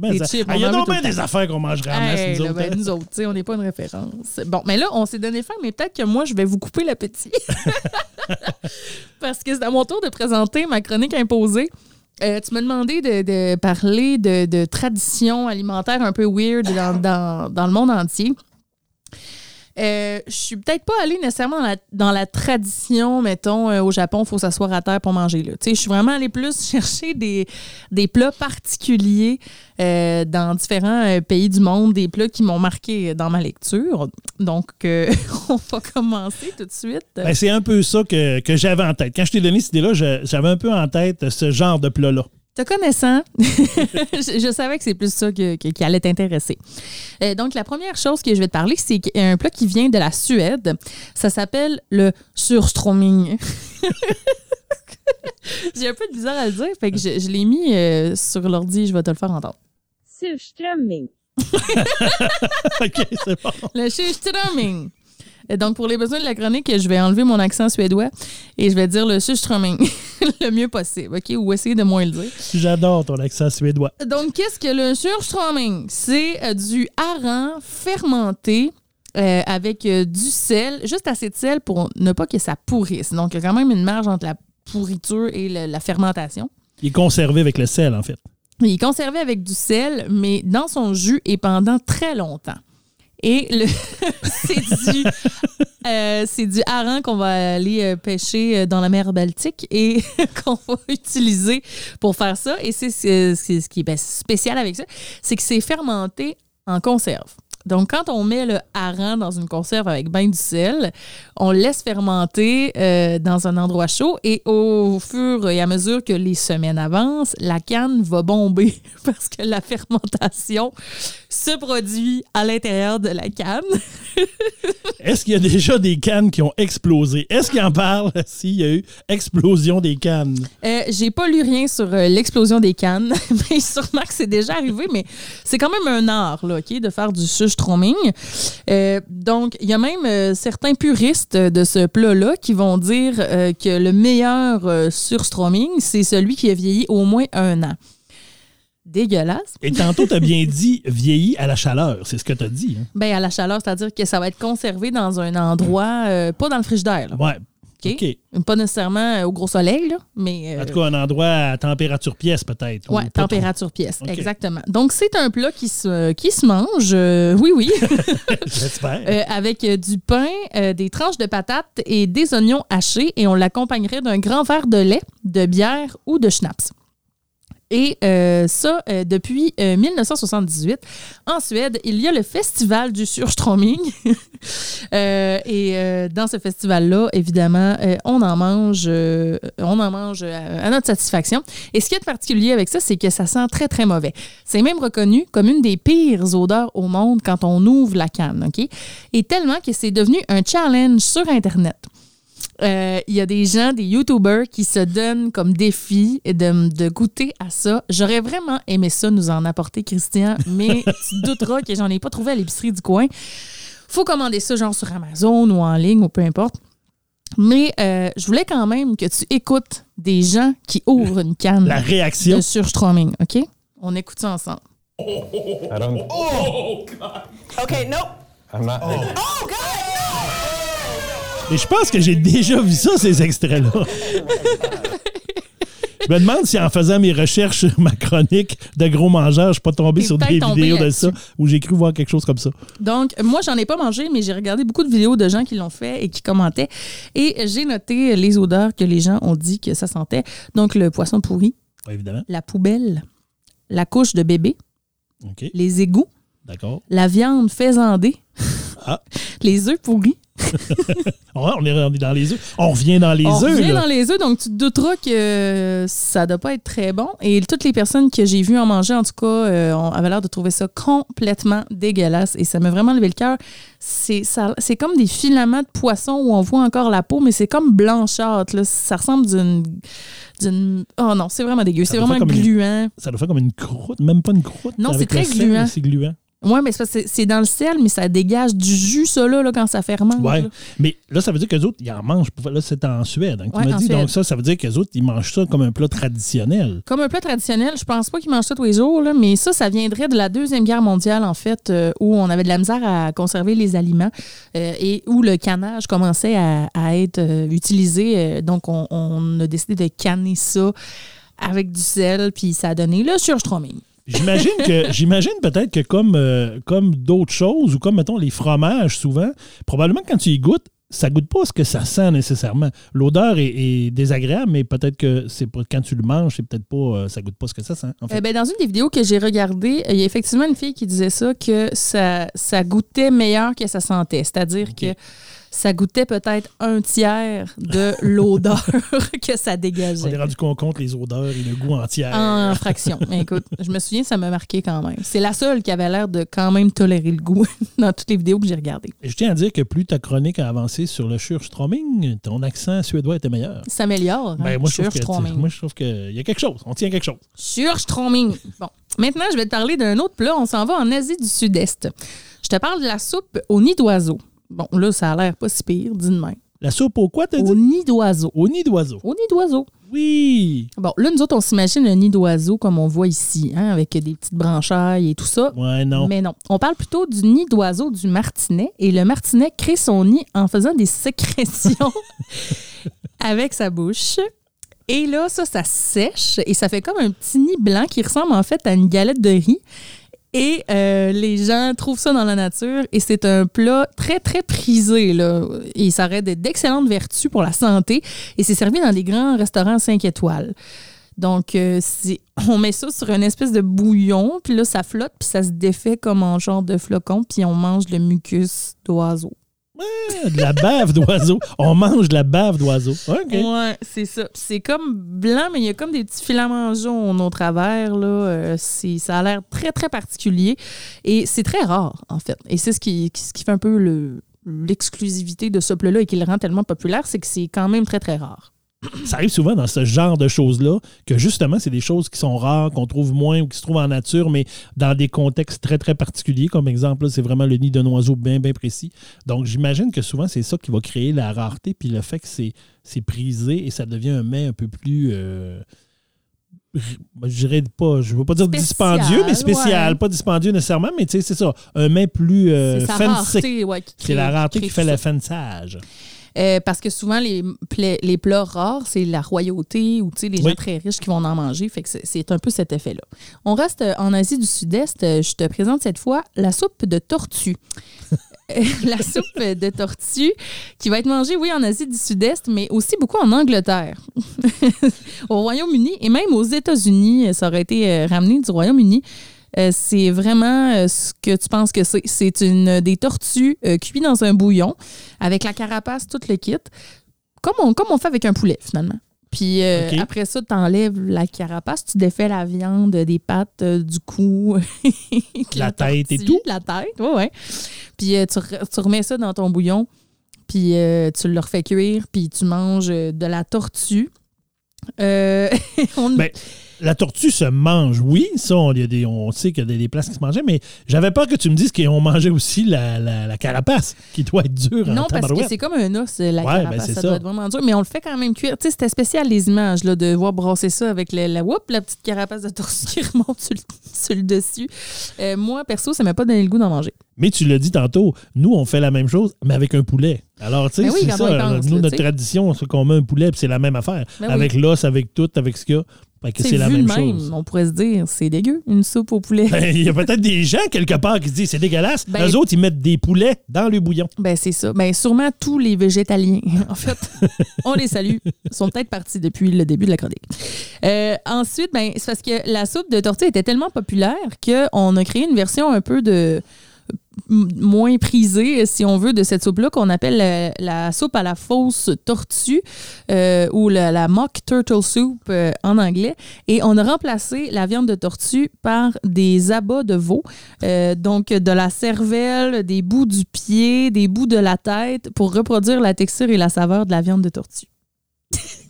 Ah, Il y on a donc bien des affaires qu'on mangerait en masse, Hey, nous là, autres. ben, hein. nous autres, on n'est pas une référence. Bon, mais là, on s'est donné faim, mais peut-être que moi, je vais vous couper l'appétit. (laughs) Parce que c'est à mon tour de présenter ma chronique imposée. Euh, tu m'as demandé de, de parler de, de traditions alimentaires un peu weird dans, dans- dans le monde entier. Euh, je suis peut-être pas allée nécessairement dans la, dans la tradition, mettons, euh, au Japon, il faut s'asseoir à terre pour manger. Là. Je suis vraiment allée plus (laughs) chercher des, des plats particuliers euh, dans différents pays du monde, des plats qui m'ont marqué dans ma lecture. Donc, (laughs) on va commencer tout de suite. Ben, c'est un peu ça que, que j'avais en tête. Quand je t'ai donné cette idée-là, j'avais un peu en tête ce genre de plat-là. Te connaissant, (laughs) je, je savais que c'est plus ça que- que- qui allait t'intéresser. Euh, donc, la première chose que je vais te parler, c'est un plat qui vient de la Suède. Ça s'appelle le surströmming. (laughs) J'ai un peu de bizarre à le dire, fait que je, je l'ai mis euh, sur l'ordi, je vais te le faire entendre. surströmming. (laughs) OK, c'est bon. Le surströmming. Donc, pour les besoins de la chronique, je vais enlever mon accent suédois et je vais dire le surströmming (laughs) le mieux possible, OK? Ou essayer de moins le dire. J'adore ton accent suédois. Donc, qu'est-ce que le surströmming? C'est euh, du hareng fermenté euh, avec euh, du sel, juste assez de sel pour ne pas que ça pourrisse. Donc, il y a quand même une marge entre la pourriture et le- la fermentation. Il est conservé avec le sel, en fait. Il est conservé avec du sel, mais dans son jus et pendant très longtemps. Et le (laughs) c'est du, euh, hareng qu'on va aller euh, pêcher euh, dans la mer Baltique et (laughs) qu'on va utiliser pour faire ça. Et c'est ce qui est ben, spécial avec ça, c'est que c'est fermenté en conserve. Donc, quand on met le hareng dans une conserve avec bain du sel, on laisse fermenter euh, dans un endroit chaud et au fur et à mesure que les semaines avancent, la canne va bomber (laughs) parce que la fermentation se produit à l'intérieur de la canne. (laughs) Est-ce qu'il y a déjà des cannes qui ont explosé? Est-ce qu'il en parle? (laughs) S'il y a eu explosion des cannes? Euh, J'ai pas lu rien sur euh, l'explosion des cannes, (laughs) mais sûrement que c'est déjà arrivé, mais c'est quand même un art, là, de faire du surströmming. Euh, donc, il y a même euh, certains puristes de ce plat-là qui vont dire euh, que le meilleur surströmming, c'est celui qui a vieilli au moins un an. Dégueulasse. Et tantôt, tu as bien dit vieilli à la chaleur. C'est ce que tu as dit. hein? Ben, à la chaleur, c'est-à-dire que ça va être conservé dans un endroit, euh, pas dans le frigidaire, là, Ouais. OK? Pas nécessairement euh, au gros soleil, là, mais... euh, En tout cas, un endroit à température pièce, peut-être. Oui, température pièce, exactement. Donc, c'est un plat qui se, qui se mange, euh, oui, oui. (laughs) J'espère. euh, avec euh, du pain, euh, des tranches de patates et des oignons hachés, et on l'accompagnerait d'un grand verre de lait, de bière ou de schnapps. Et euh, ça, euh, depuis euh, 1978, en Suède, il y a le festival du surströmming. (laughs) Euh, et euh, dans ce festival-là, évidemment, euh, on en mange, on en mange à, à notre satisfaction. Et ce qui est particulier avec ça, c'est que ça sent très, très mauvais. C'est même reconnu comme une des pires odeurs au monde quand on ouvre la canne, OK? Et tellement que c'est devenu un challenge sur Internet. Euh, Il y a des gens, des YouTubers qui se donnent comme défi de, de goûter à ça. J'aurais vraiment aimé ça nous en apporter, Christian, mais (laughs) tu te douteras que j'en ai pas trouvé à l'épicerie du coin. Faut commander ça genre sur Amazon ou en ligne ou peu importe. Mais euh, je voulais quand même que tu écoutes des gens qui ouvrent une canne La réaction. de surströmming, OK? On écoute ça ensemble. I don't. Okay, nope. I'm not. Oh, God! Et je pense que j'ai déjà vu ça, ces extraits-là. Je me demande si en faisant mes recherches sur (laughs) ma chronique de gros mangeurs, je suis pas tombé sur des vidéos de ça où j'ai cru voir quelque chose comme ça. Donc, moi, j'en ai pas mangé, mais j'ai regardé beaucoup de vidéos de gens qui l'ont fait et qui commentaient. Et j'ai noté les odeurs que les gens ont dit que ça sentait. Donc, le poisson pourri, Ouais, évidemment. la poubelle, la couche de bébé, les égouts, D'accord. la viande faisandée, Ah. (laughs) les œufs pourris. Ouais, on est rendu dans les œufs. On revient dans les On œufs. revient là. dans les œufs, donc tu te douteras que ça doit pas être très bon. Et toutes les personnes que j'ai vues en manger, en tout cas, euh, ont- avaient l'air de trouver ça complètement dégueulasse. Et ça m'a vraiment levé le cœur. C'est comme des filaments de poisson où on voit encore la peau, mais c'est comme blanchâtre. là. Ça ressemble d'une... d'une- Oh non, c'est vraiment dégueu. C'est vraiment une- gluant. Ça doit faire comme une croûte, même pas une croûte. Non, c'est très gluant. C'est gluant. Oui, mais c'est que dans le sel, mais ça dégage du jus, ça, là, là, quand ça fermente. Là. Mais là, ça veut dire qu'eux autres, ils en mangent. Là, c'est en Suède. hein, que tu Ouais, m'as en dit. Suède. Donc, ça, ça veut dire qu'eux autres, ils mangent ça comme un plat traditionnel. Comme un plat traditionnel, je pense pas qu'ils mangent ça tous les jours, là, mais ça, ça viendrait de la Deuxième Guerre mondiale, en fait, euh, où on avait de la misère à conserver les aliments euh, et où le cannage commençait à, à être euh, utilisé. Donc, on, on a décidé de canner ça avec du sel, puis ça a donné le surströmming. J'imagine que j'imagine peut-être que comme, euh, comme d'autres choses, ou comme mettons les fromages souvent, probablement quand tu y goûtes, ça goûte pas ce que ça sent nécessairement. L'odeur est, est désagréable, mais peut-être que c'est pas quand tu le manges, c'est peut-être pas euh, ça goûte pas ce que ça sent. En fait. Euh, ben, dans une des vidéos que j'ai regardées, il y a effectivement une fille qui disait ça, que ça, ça goûtait meilleur que ça sentait. C'est-à-dire que ça goûtait peut-être un tiers de (laughs) l'odeur que ça On est dégageait. rendu qu'on compte les odeurs et le goût entier. En fraction. Mais écoute, je me souviens, ça m'a marqué quand même. C'est la seule qui avait l'air de quand même tolérer le goût (laughs) dans toutes les vidéos que j'ai regardées. Je tiens à dire que plus ta chronique a avancé sur le Surströmming, ton accent suédois était meilleur. Ça s'améliore. Ben, hein? moi, je trouve que, Surströmming. moi, je trouve qu'il y a quelque chose. On tient quelque chose. Surströmming. Bon, maintenant, je vais te parler d'un autre plat. On s'en va en Asie du Sud-Est. Je te parle de la soupe au nid d'oiseau. Bon, là, ça a l'air pas si pire, dis de même. La soupe au quoi, t'as dit? Au nid d'oiseau. Au nid d'oiseau. Au nid d'oiseau. Oui. Bon, là, nous autres, on s'imagine un nid d'oiseau comme on voit ici, hein, avec des petites branchailles et tout ça. Ouais, non. Mais non. On parle plutôt du nid d'oiseau du martinet. Et le martinet crée son nid en faisant des sécrétions (laughs) avec sa bouche. Et là, ça, ça sèche et ça fait comme un petit nid blanc qui ressemble en fait à une galette de riz. Et euh, les gens trouvent ça dans la nature et c'est un plat très, très prisé. Là. Et ça d'excellentes vertus pour la santé et c'est servi dans des grands restaurants 5 étoiles. Donc, euh, (clears throat) on met ça sur une espèce de bouillon, puis là, ça flotte, puis ça se défait comme en genre de flocon, puis on mange le mucus d'oiseau. De la bave d'oiseau. On mange de la bave d'oiseau. OK. Ouais, c'est ça. C'est comme blanc, mais il y a comme des petits filaments jaunes au travers. Là. Euh, ça a l'air très, très particulier. Et c'est très rare, en fait. Et c'est ce qui, ce qui fait un peu le- l'exclusivité de ce plat-là et qui le rend tellement populaire, c'est que c'est quand même très, très rare. Ça arrive souvent dans ce genre de choses-là que justement, c'est des choses qui sont rares, qu'on trouve moins ou qui se trouvent en nature, mais dans des contextes très, très particuliers. Comme exemple, là, c'est vraiment le nid d'un oiseau bien, bien précis. Donc, j'imagine que souvent, c'est ça qui va créer la rareté, puis le fait que c'est prisé et ça devient un mets un peu plus. euh, je dirais pas, je ne veux pas dire Spécial, dispendieux, mais spécial. ouais. Pas dispendieux nécessairement, mais tu sais, c'est ça. Un mets plus euh, fancy. ouais, C'est la rareté qui fait le ça. fançage. Euh, parce que souvent, les, pla- les plats rares, c'est la royauté ou les Oui. gens très riches qui vont en manger. Fait que c'est- c'est un peu cet effet-là. On reste euh, en Asie du Sud-Est. Euh, Je te présente cette fois la soupe de tortue. (laughs) La soupe de tortue qui va être mangée, oui, en Asie du Sud-Est, mais aussi beaucoup en Angleterre. (laughs) Au Royaume-Uni et même aux États-Unis, ça aurait été ramené du Royaume-Uni. Euh, c'est vraiment euh, ce que tu penses que c'est. C'est une des tortues euh, cuites dans un bouillon avec la carapace, tout le kit, comme on, comme on fait avec un poulet finalement. Puis après ça, tu enlèves la carapace, tu défais la viande des pattes, du cou, (laughs) de La tête et tout? La tête, oui, oui. Puis tu, re- tu remets ça dans ton bouillon, puis tu le refais cuire, puis tu manges de la tortue. (laughs) On- Ben, la tortue se mange, oui. Ça, on, il y a des, on sait qu'il y a des, des places qui se mangeaient, mais j'avais peur que tu me dises qu'on mangeait aussi la, la- la carapace, qui doit être dure en Non, parce que c'est comme un os, la Ouais, ben, carapace. ça, ça. doit être vraiment dur. Mais on le fait quand même cuire. Tu sais, c'était spécial les images, là, de voir brasser ça avec le- la, whoop, la petite carapace de tortue qui remonte sur le, sur le dessus. Euh, moi, perso, ça m'a pas donné le goût d'en manger. Mais tu l'as dit tantôt, nous, on fait la même chose, mais avec un poulet. Alors, tu sais, Ben oui, c'est ça. pense, nous, notre tradition, c'est qu'on met un poulet, puis c'est la même affaire. Ben oui. avec l'os, avec tout, avec ce qu'il y a. Sais, c'est la même chose. on pourrait se dire, c'est dégueu, une soupe au poulet. Ben, Il y a peut-être des gens quelque part qui se disent c'est dégueulasse. Ben- Eux autres, ils mettent des poulets dans le bouillon. Ben, c'est ça. Ben, sûrement tous les végétaliens, (laughs) en fait. on les salue. Ils sont peut-être partis depuis le début de la chronique. Euh, ensuite, ben, c'est parce que la soupe de tortue était tellement populaire qu'on a créé une version un peu de moins prisée, si on veut, de cette soupe-là qu'on appelle la, la soupe à la fausse tortue euh, ou la, la mock turtle soup euh, en anglais. Et on a remplacé la viande de tortue par des abats de veau, euh, donc de la cervelle, des bouts du pied, des bouts de la tête pour reproduire la texture et la saveur de la viande de tortue.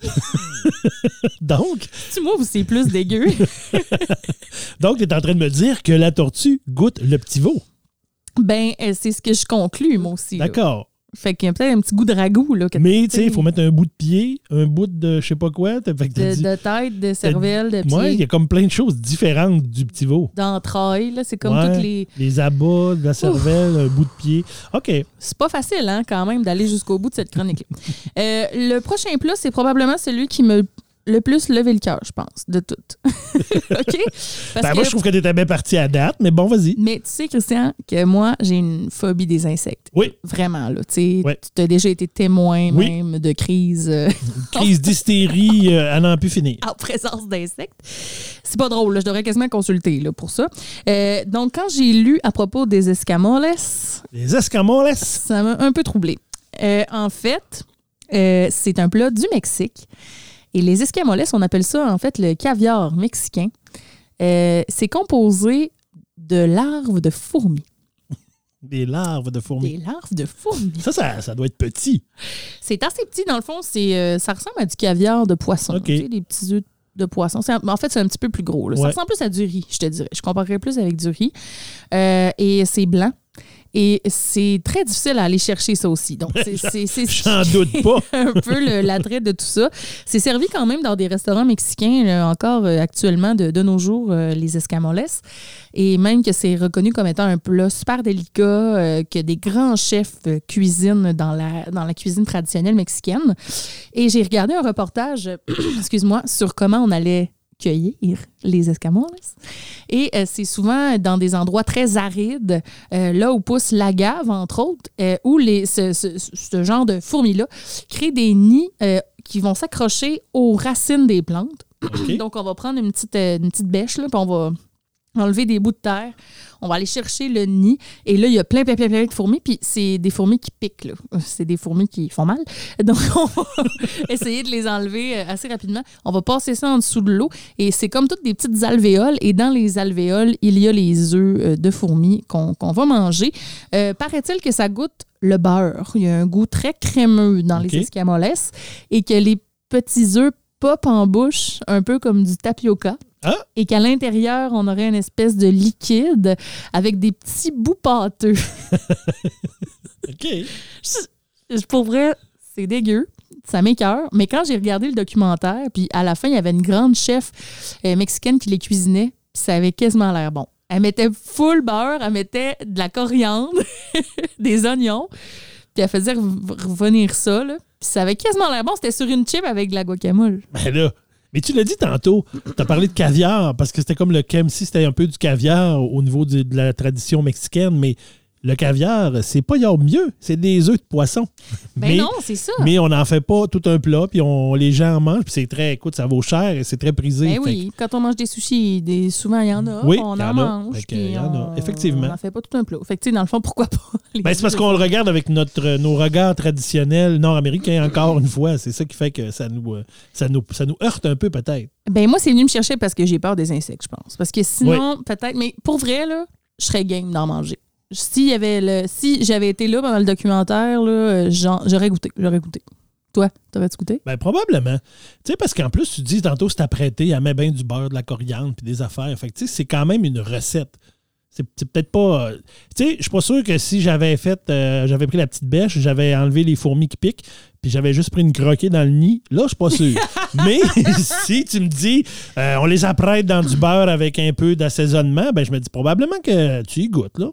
(laughs) Donc, Tu moi, c'est plus dégueu. (laughs) donc tu es en train de me dire que la tortue goûte le petit veau. Ben, c'est ce que je conclus, moi aussi. D'accord. Fait qu'il y a peut-être un petit goût de ragoût. Là, Mais, tu sais, il faut mettre un bout de pied, un bout de je sais pas quoi. Fait que de, dit- de tête, de cervelle, de Ouais, il y pied, a comme plein de choses différentes du petit veau. d'entrailles. là. C'est comme Ouais. toutes les. Les abats, de la cervelle, un bout de pied. OK. C'est pas facile, hein, quand même, d'aller jusqu'au bout de cette chronique Euh, le prochain plat, c'est probablement celui qui me le plus levé le cœur, je pense, de toutes. (laughs) OK? Parce Ben, que- moi, je trouve que tu étais bien parti à date, mais bon, vas-y. Mais tu sais, Christian, que moi, j'ai une phobie des insectes. Oui, Vraiment, là. Tu tu as déjà été témoin Oui. même de crises euh, (laughs) crise d'hystérie euh, à n'en plus finir. en présence d'insectes. C'est pas drôle, là. je devrais quasiment consulter là, pour ça. Euh, donc, quand j'ai lu à propos des escamoles, Les escamoles, ça m'a un peu troublé. Euh, en fait, c'est un plat du Mexique. Et les escamoles, on appelle ça en fait le caviar mexicain. Euh, c'est composé de larves de fourmis. Des larves de fourmis. Des larves de fourmis. Ça, ça, ça doit être petit. C'est assez petit, dans le fond. C'est, euh, ça ressemble à du caviar de poisson. OK. Tu sais, des petits œufs de poisson. C'est en fait, c'est un petit peu plus gros. là. Ça ressemble plus à du riz, je te dirais. Je comparerais plus avec du riz. Euh, et c'est blanc. Et c'est très difficile à aller chercher ça aussi. Donc, (laughs) c'est, J'en doute pas. (laughs) un peu l'attrait de tout ça. C'est servi quand même dans des restaurants mexicains, là, encore euh, actuellement, de, de nos jours, euh, les escamoles. Et même que c'est reconnu comme étant un plat super délicat, euh, que des grands chefs cuisinent dans la, dans la cuisine traditionnelle mexicaine. Et j'ai regardé un reportage, (clears throat) excuse-moi, sur comment on allait cueillir les escamoles. Et euh, c'est souvent dans des endroits très arides, euh, là où pousse l'agave, entre autres, euh, où les, ce, ce- ce genre de fourmis-là créent des nids qui vont s'accrocher aux racines des plantes. Donc, on va prendre une petite, une petite bêche, là, puis on va enlever des bouts de terre. On va aller chercher le nid. Et là, il y a plein, plein, plein, plein de fourmis. Puis c'est des fourmis qui piquent. là. C'est des fourmis qui font mal. (laughs) Donc, on va (laughs) essayer de les enlever euh, assez rapidement. On va passer ça en dessous de l'eau. Et c'est comme toutes des petites alvéoles. Et dans les alvéoles, il y a les œufs euh, de fourmis qu'on qu'on va manger. Euh, Paraît-il que ça goûte le beurre. Il y a un goût très crémeux dans les escamoles. Et que les petits œufs pop en bouche, un peu comme du tapioca. Ah! Et qu'à l'intérieur, on aurait une espèce de liquide avec des petits bouts pâteux. (laughs) OK. Je- Pour vrai, c'est dégueu. Ça m'écœure. Mais quand j'ai regardé le documentaire, puis à la fin, il y avait une grande chef euh, mexicaine qui les cuisinait, puis ça avait quasiment l'air bon. Elle mettait full beurre, elle mettait de la coriandre, (laughs) des oignons, puis elle faisait rev- revenir ça, là. Puis ça avait quasiment l'air bon. C'était sur une chip avec de la guacamole. Ben là. Mais tu l'as dit tantôt, tu as parlé de caviar, parce que c'était comme le KMC, c'était un peu du caviar au niveau de la tradition mexicaine, mais le caviar, c'est pas y'a mieux, c'est des œufs de poisson. Ben mais, non, c'est ça. mais on n'en fait pas tout un plat, puis on, les gens en mangent, puis c'est très, écoute, ça vaut cher et c'est très prisé. Ben oui, quand on mange des sushis, des, souvent il y en a, Oui, on en, en a. mange. Puis il y en a, effectivement. On n'en fait pas tout un plat. Fait que, dans le fond, pourquoi pas? (laughs) Ben, c'est parce qu'on le regarde avec notre, nos regards traditionnels nord-américains, encore une fois. C'est ça qui fait que ça nous, euh, ça nous, ça nous heurte un peu, peut-être. Ben moi, c'est venu me chercher parce que j'ai peur des insectes, je pense. Parce que sinon, peut-être, mais pour vrai, là, je serais game d'en manger. Si, y avait le, si j'avais été là pendant le documentaire, là, euh, j'aurais goûté. J'aurais goûté. Toi, t'aurais-tu goûté? Ben, probablement. Tu sais, parce qu'en plus, tu dis tantôt, c'est apprêté, elle met bien du beurre, de la coriandre, puis des affaires. Fait que, tu sais, c'est quand même une recette. C'est c'est peut-être pas. euh, Tu sais, je suis pas sûr que si j'avais fait. euh, j'avais pris la petite bêche, j'avais enlevé les fourmis qui piquent, puis j'avais juste pris une croquée dans le nid, là, je suis pas sûr. (laughs) Mais si tu me dis, euh, on les apprête dans du beurre avec un peu d'assaisonnement, ben, je me dis probablement que tu y goûtes, là.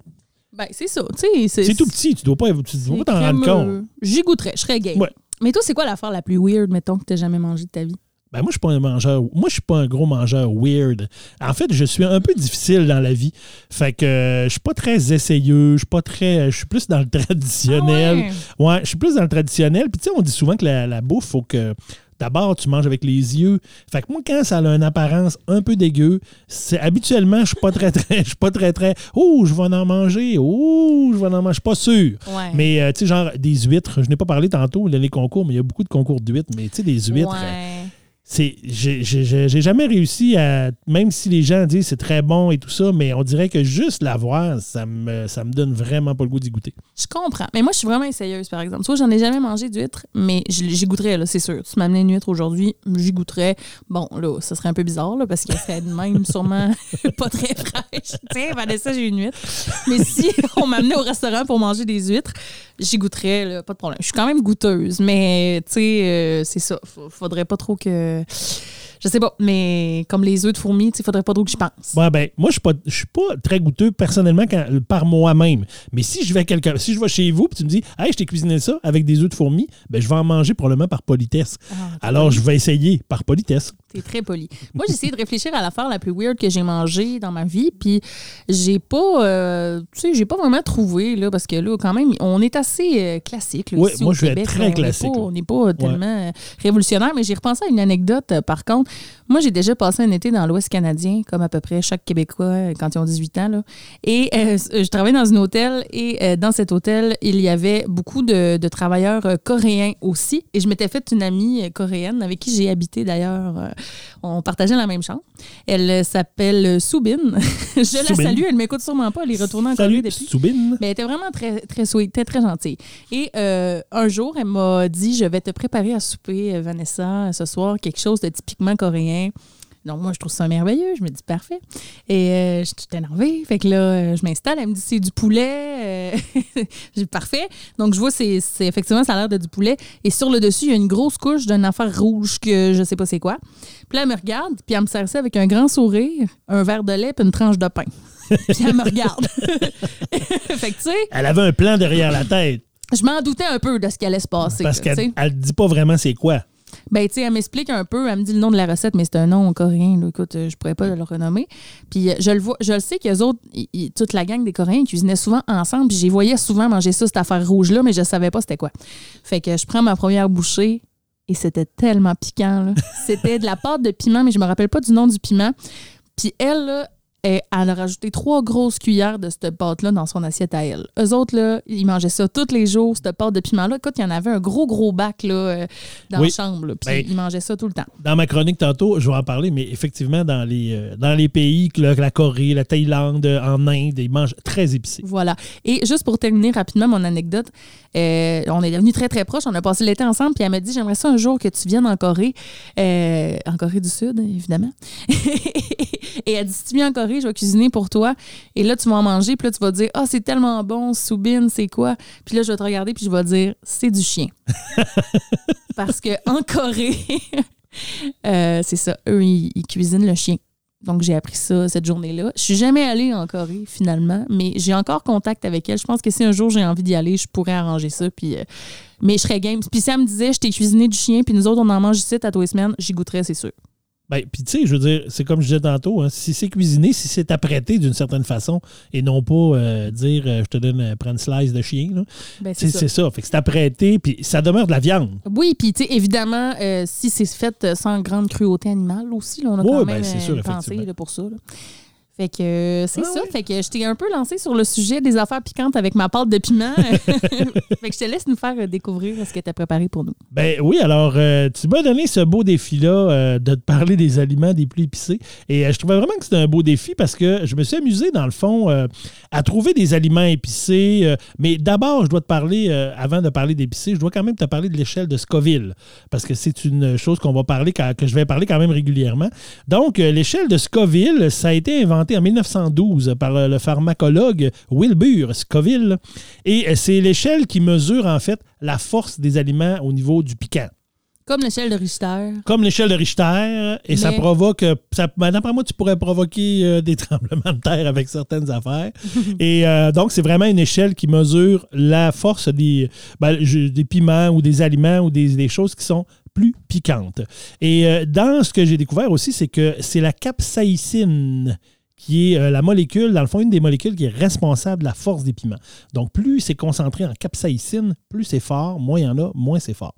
Ben, c'est ça. Tu sais, C'est tout petit, tu dois pas, tu dois c'est pas t'en rendre compte. J'y goûterais, je serais. Ouais. Mais toi, c'est quoi l'affaire la plus weird, mettons, que t'as jamais mangé de ta vie? Ben moi, je suis pas un mangeur. Moi, je suis pas un gros mangeur weird. En fait, je suis un peu difficile dans la vie. Fait que euh, je suis pas très essayeux. Je suis pas très. Je suis plus dans le traditionnel. Ah ouais. je suis plus dans le traditionnel. Puis tu sais, on dit souvent que la, la bouffe, faut que. D'abord, tu manges avec les yeux. Fait que moi, quand ça a une apparence un peu dégueu, c'est habituellement, je suis pas très, (laughs) très, je suis pas très, très. Oh, je vais en manger. Oh, je vais en manger. Je suis pas sûr. Ouais. Mais euh, tu sais, genre des huîtres. Je n'ai pas parlé tantôt de les concours, mais il y a beaucoup de concours d'huîtres. Mais tu sais, des huîtres. Ouais. C'est j'ai- jamais réussi à même si les gens disent c'est très bon et tout ça mais on dirait que juste la voir ça me ça me donne vraiment pas le goût d'y goûter Je comprends. Mais moi, je suis vraiment essayeuse, par exemple. Vois, j'en ai jamais mangé d'huître, mais j'y goûterais, là, c'est sûr. Tu m'amenais une huître aujourd'hui, j'y goûterais. Bon, là, ça serait un peu bizarre, là, parce qu'elle serait de même (laughs) sûrement (laughs) pas très fraîche. (laughs) Tiens, Vanessa, j'ai une huître. Mais si on m'amenait au restaurant pour manger des huîtres, j'y goûterais, là, pas de problème. Je suis quand même goûteuse, mais, tu sais, euh, c'est ça. Faudrait pas trop que... Je sais pas, mais comme les œufs de fourmis, tu sais, faudrait pas trop que je pense. Ouais, ben, moi, je suis pas, je suis pas très goûteux personnellement quand- par moi-même. Mais si je vais quelque, si je vais chez vous et tu me dis, hey, je t'ai cuisiné ça avec des œufs de fourmis, ben, je vais en manger probablement par politesse. Ah, Alors, je vais essayer par politesse. T'es très poli. Moi, j'ai essayé de réfléchir à l'affaire la plus weird que j'ai mangée dans ma vie, puis j'ai pas, euh, tu sais, j'ai pas vraiment trouvé, là, parce que là, quand même, on est assez euh, classique. là, ici moi, au je vais être Québec, très là. On est classique, pas-. On n'est pas tellement euh, révolutionnaire, mais j'ai repensé à une anecdote, par contre. Moi, j'ai déjà passé un été dans l'Ouest canadien, comme à peu près chaque Québécois euh, quand ils ont 18 ans. Là. Et euh, je travaillais dans un hôtel et euh, dans cet hôtel, il y avait beaucoup de, de travailleurs euh, coréens aussi. Et je m'étais faite une amie euh, coréenne avec qui j'ai habité d'ailleurs. Euh, on partageait la même chambre. Elle euh, s'appelle Soubin. (laughs) je la salue. Elle m'écoute sûrement pas. Elle est retournée en Corée Salut, depuis. Soubine. Mais elle était vraiment très, très sweet, très, très gentille. Et euh, un jour, elle m'a dit Je vais te préparer à souper, euh, Vanessa, ce soir, quelque chose de typiquement coréen. Donc, moi, je trouve ça merveilleux. Je me dis parfait. Et euh, je suis toute énervée. Fait que là, euh, je m'installe. Elle me dit c'est du poulet. Euh, (laughs) J'ai parfait. Donc, je vois, c'est c'est- effectivement, ça a l'air de du poulet. Et sur le dessus, il y a une grosse couche d'une affaire rouge que je sais pas c'est quoi. Puis là, elle me regarde. Puis elle me sert ça avec un grand sourire, un verre de lait puis une tranche de pain. (laughs) puis elle me regarde. (laughs) fait que, tu sais, Elle avait un plan derrière la tête je m'en doutais un peu de ce qui allait se passer. parce là, qu'elle elle dit pas vraiment c'est quoi. Ben, tu sais, elle m'explique un peu, elle me dit le nom de la recette, mais c'est un nom coréen. là. Écoute, euh, je pourrais pas le renommer. Puis euh, je le vois, je le sais qu'eux autres, toute la gang des Coréens, ils cuisinaient souvent ensemble. Puis j'y voyais souvent manger ça, cette affaire rouge-là, mais je savais pas c'était quoi. Fait que je prends ma première bouchée et c'était tellement piquant. (laughs) C'était de la pâte de piment, mais je me rappelle pas du nom du piment. Puis elle, là, elle, elle a rajouté trois grosses cuillères de cette pâte-là dans son assiette à elle. Eux autres, là, ils mangeaient ça tous les jours, cette pâte de piment-là. Écoute, il y en avait un gros, gros bac là, euh, dans Oui. la chambre. là. Puis Ben, ils mangeaient ça tout le temps. Dans ma chronique tantôt, je vais en parler, mais effectivement, dans les, euh, dans les pays, que la, Corée, la Thaïlande, euh, en Inde, ils mangent très épicé. Voilà. Et juste pour terminer rapidement mon anecdote, euh, on est devenus très, très proches. On a passé l'été ensemble. Puis elle m'a dit J'aimerais ça un jour que tu viennes en Corée, euh, en Corée du Sud, évidemment. (laughs) Et elle dit Si tu viens en Corée, je vais cuisiner pour toi. Et là, tu vas en manger. Puis là, tu vas dire Ah, c'est tellement bon, Soubine, c'est quoi Puis là, je vais te regarder. Puis je vais dire C'est du chien. (laughs) Parce que en Corée, (laughs) euh, c'est ça. Eux, ils, ils cuisinent le chien. Donc, j'ai appris ça cette journée-là. Je suis jamais allée en Corée, finalement, mais j'ai encore contact avec elle. Je pense que si un jour j'ai envie d'y aller, je pourrais arranger ça. Puis, euh, mais je serais game. Puis si elle me disait, je t'ai cuisiné du chien, puis nous autres, on en mange ici à tous les semaines, j'y goûterais, c'est sûr. Ben, puis tu sais, je veux dire, c'est comme je disais tantôt, hein, si c'est cuisiné, si c'est apprêté d'une certaine façon, et non pas euh, dire euh, je te donne euh, prendre une slice de chien, là. Ben, c'est ça. Fait que c'est apprêté, puis ça demeure de la viande. Oui, puis tu sais, évidemment, euh, si c'est fait sans grande cruauté animale aussi, là, on a Oui, quand ben, même sûr, effectivement. là, pour ça. là. Fait que c'est Ah ça. oui. Fait que je t'ai un peu lancé sur le sujet des affaires piquantes avec ma pâte de piment. (laughs) (laughs) fait que je te laisse nous faire euh, découvrir ce que tu as préparé pour nous. Ben oui, alors euh, tu m'as donné ce beau défi-là euh, de te parler des aliments des plus épicés. Et euh, je trouvais vraiment que c'était un beau défi parce que je me suis amusé, dans le fond, euh, à trouver des aliments épicés. euh, mais d'abord, je dois te parler, avant de parler d'épicés, je dois quand même te parler de l'échelle de Scoville. Parce que c'est une chose qu'on va parler, que je vais parler quand même régulièrement. Donc, l'échelle de Scoville, ça a été inventé en 1912 par euh, le pharmacologue Wilbur Scoville. Et euh, c'est l'échelle qui mesure, en fait, la force des aliments au niveau du piquant Comme l'échelle de Richter. comme l'échelle de Richter, et ça provoque. euh, Ça, D'après moi, tu pourrais provoquer euh, (laughs) des tremblements de terre avec certaines affaires. (laughs) et euh, donc, c'est vraiment une échelle qui mesure la force des, ben, des piments ou des aliments ou des, des choses qui sont plus piquantes. Et euh, dans ce que j'ai découvert aussi, c'est que c'est la capsaïcine qui est euh, la molécule, dans le fond, une des molécules qui est responsable de la force des piments. Donc, plus c'est concentré en capsaïcine, plus c'est fort, moins il y en a, moins c'est fort.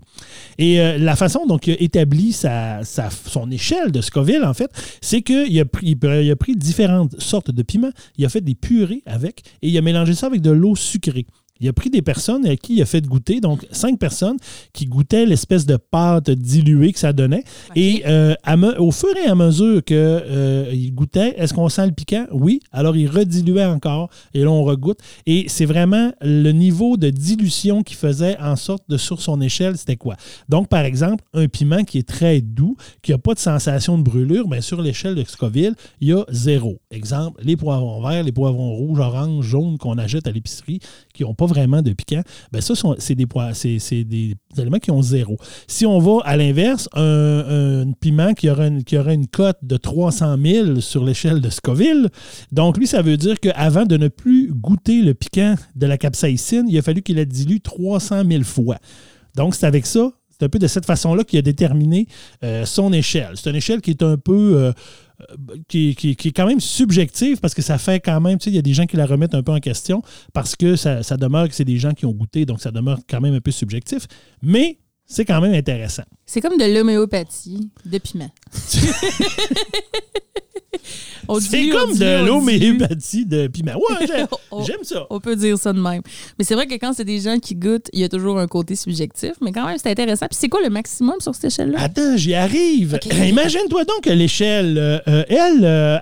Et euh, la façon dont il a établi sa, sa- son échelle de Scoville, en fait, c'est qu'il a, a pris différentes sortes de piments, il a fait des purées avec, et il a mélangé ça avec de l'eau sucrée. Il a pris des personnes à qui il a fait goûter, donc cinq personnes qui goûtaient l'espèce de pâte diluée que ça donnait. Et euh, me- au fur et à mesure qu'ils goûtaient, est-ce qu'on sent le piquant? Oui. Alors, il rediluait encore et là, on regoute. Et c'est vraiment le niveau de dilution qui faisait en sorte de, sur son échelle, c'était quoi? Donc, par exemple, un piment qui est très doux, qui n'a pas de sensation de brûlure, bien, sur l'échelle de Scoville, il y a zéro. Exemple, les poivrons verts, les poivrons rouges, oranges, jaunes qu'on achète à l'épicerie, qui n'ont pas vraiment de piquant, ben ça, c'est des, c'est- des aliments qui ont zéro. Si on va à l'inverse, un, piment qui aura, une, aura une cote de 300 000 sur l'échelle de Scoville, donc lui, ça veut dire qu'avant de ne plus goûter le piquant de la capsaïcine, il a fallu qu'il la dilue 300 000 fois. Donc, c'est avec ça, c'est un peu de cette façon-là qu'il a déterminé euh, son échelle. C'est une échelle qui est un peu... euh, qui, qui- qui est quand même subjective parce que ça fait quand même, tu sais, il y a des gens qui la remettent un peu en question parce que ça, ça demeure que c'est des gens qui ont goûté, donc ça demeure quand même un peu subjectif. Mais C'est quand même intéressant. C'est comme de l'homéopathie de piment. (laughs) C'est comme dit, de l'homéopathie de piment. Ouais, (laughs) j'aime- ça. On peut dire ça de même. Mais c'est vrai que quand c'est des gens qui goûtent, il y a toujours un côté subjectif. Mais quand même, c'est intéressant. Puis c'est quoi le maximum sur cette échelle-là? Attends, j'y arrive. Imagine-toi donc que l'échelle, euh, euh, elle, euh,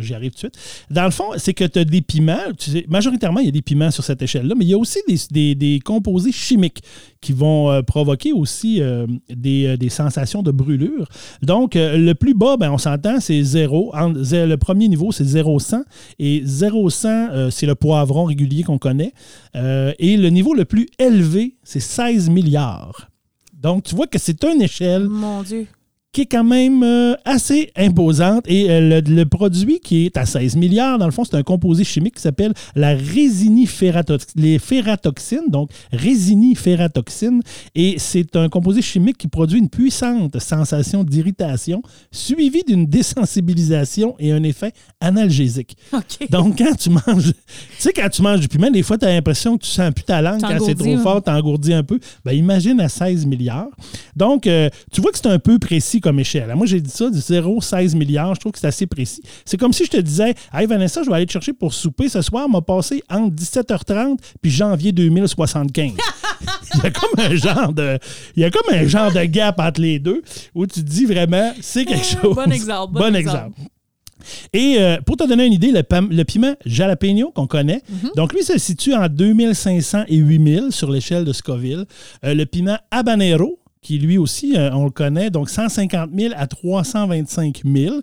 j'y arrive tout de suite. Dans le fond, c'est que tu as des piments. Tu sais, majoritairement, il y a des piments sur cette échelle-là, mais il y a aussi des, des- des composés chimiques qui vont euh, provoquer aussi des, des sensations de brûlure. Donc, le plus bas, ben, on s'entend, c'est 0. Le premier niveau, c'est 0,100. Et 0,100, euh, c'est le poivron régulier qu'on connaît. Euh, et le niveau le plus élevé, c'est 16 milliards. Donc, tu vois que c'est une échelle Mon Dieu. Qui est quand même euh, assez imposante. Et euh, le, le produit qui est à 16 milliards, dans le fond, c'est un composé chimique qui s'appelle la les ferratoxines, donc résinifératoxine. Et c'est un composé chimique qui produit une puissante sensation d'irritation suivie d'une désensibilisation et un effet analgésique. Donc, quand tu manges, tu sais, quand tu manges du piment, des fois, tu as l'impression que tu sens plus ta langue quand c'est trop hein. fort, t'engourdis un peu. Ben, imagine à 16 milliards. Donc, euh, tu vois que c'est un peu précis comme échelle. Moi, j'ai dit ça, du 0 16 milliards. Je trouve que c'est assez précis. C'est comme si je te disais, Hey Vanessa, je vais aller te chercher pour souper ce soir. m'a passé entre 17h30 puis janvier 2075. il y a comme un genre de, il y a comme un genre de gap entre les deux où tu te dis vraiment, c'est quelque chose. Bon exemple, bon exemple. Et euh, pour te donner une idée, le, piment jalapeno qu'on connaît, donc lui se situe en 2500 et 8000 sur l'échelle de Scoville. Euh, le piment habanero, qui lui aussi, euh, on le connaît, donc 150 000 à 325 000.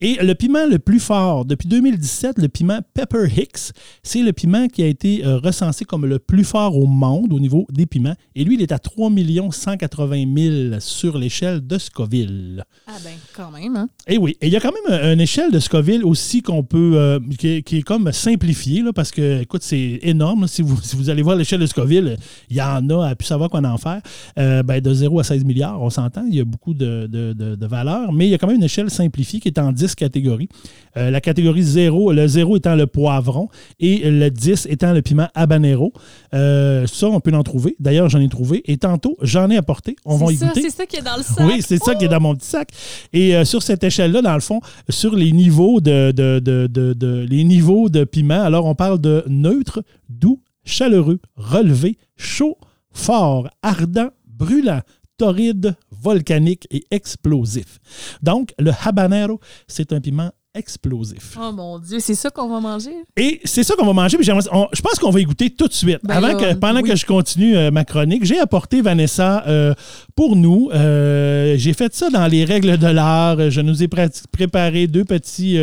Et le piment le plus fort, depuis 2017, le piment Pepper Hicks, c'est le piment qui a été euh, recensé comme le plus fort au monde au niveau des piments. Et lui, il est à 3 180 000 sur l'échelle de Scoville. Ah ben, quand même, hein? Et oui, et il y a quand même un- une échelle de Scoville aussi qu'on peut, euh, qui, est, qui est comme simplifiée, là, parce que, écoute, c'est énorme. là. Si vous, si vous allez voir l'échelle de Scoville, il y en a à plus savoir quoi en faire. Euh, ben, de 0 à 16 milliards, on s'entend, il y a beaucoup de, de, de- de valeurs, mais il y a quand même une échelle simplifiée qui est en 10 catégories. Euh, la catégorie 0, le 0 étant le poivron et le 10 étant le piment habanero. Euh, ça, on peut en trouver. D'ailleurs, j'en ai trouvé. Et tantôt, j'en ai apporté. On va C'est y ça, goûter. c'est ça qui est dans le sac. Oui, c'est ça qui est dans mon petit sac. Et euh, sur cette échelle-là, dans le fond, sur les niveaux de, de, de- de- de- les niveaux de piment, alors on parle de neutre, doux, chaleureux, relevé, chaud, fort, ardent, brûlant, torride, volcanique et explosif. Donc, le habanero, c'est un piment explosif. Oh mon Dieu, c'est ça qu'on va manger? Et c'est ça qu'on va manger. j'aimerais- on- je pense qu'on va y goûter tout de suite. Ben Avant là, que, pendant oui. que je continue euh, ma chronique, j'ai apporté Vanessa euh, pour nous. Euh, j'ai fait ça dans les règles de l'art. Je nous ai préparé deux petits,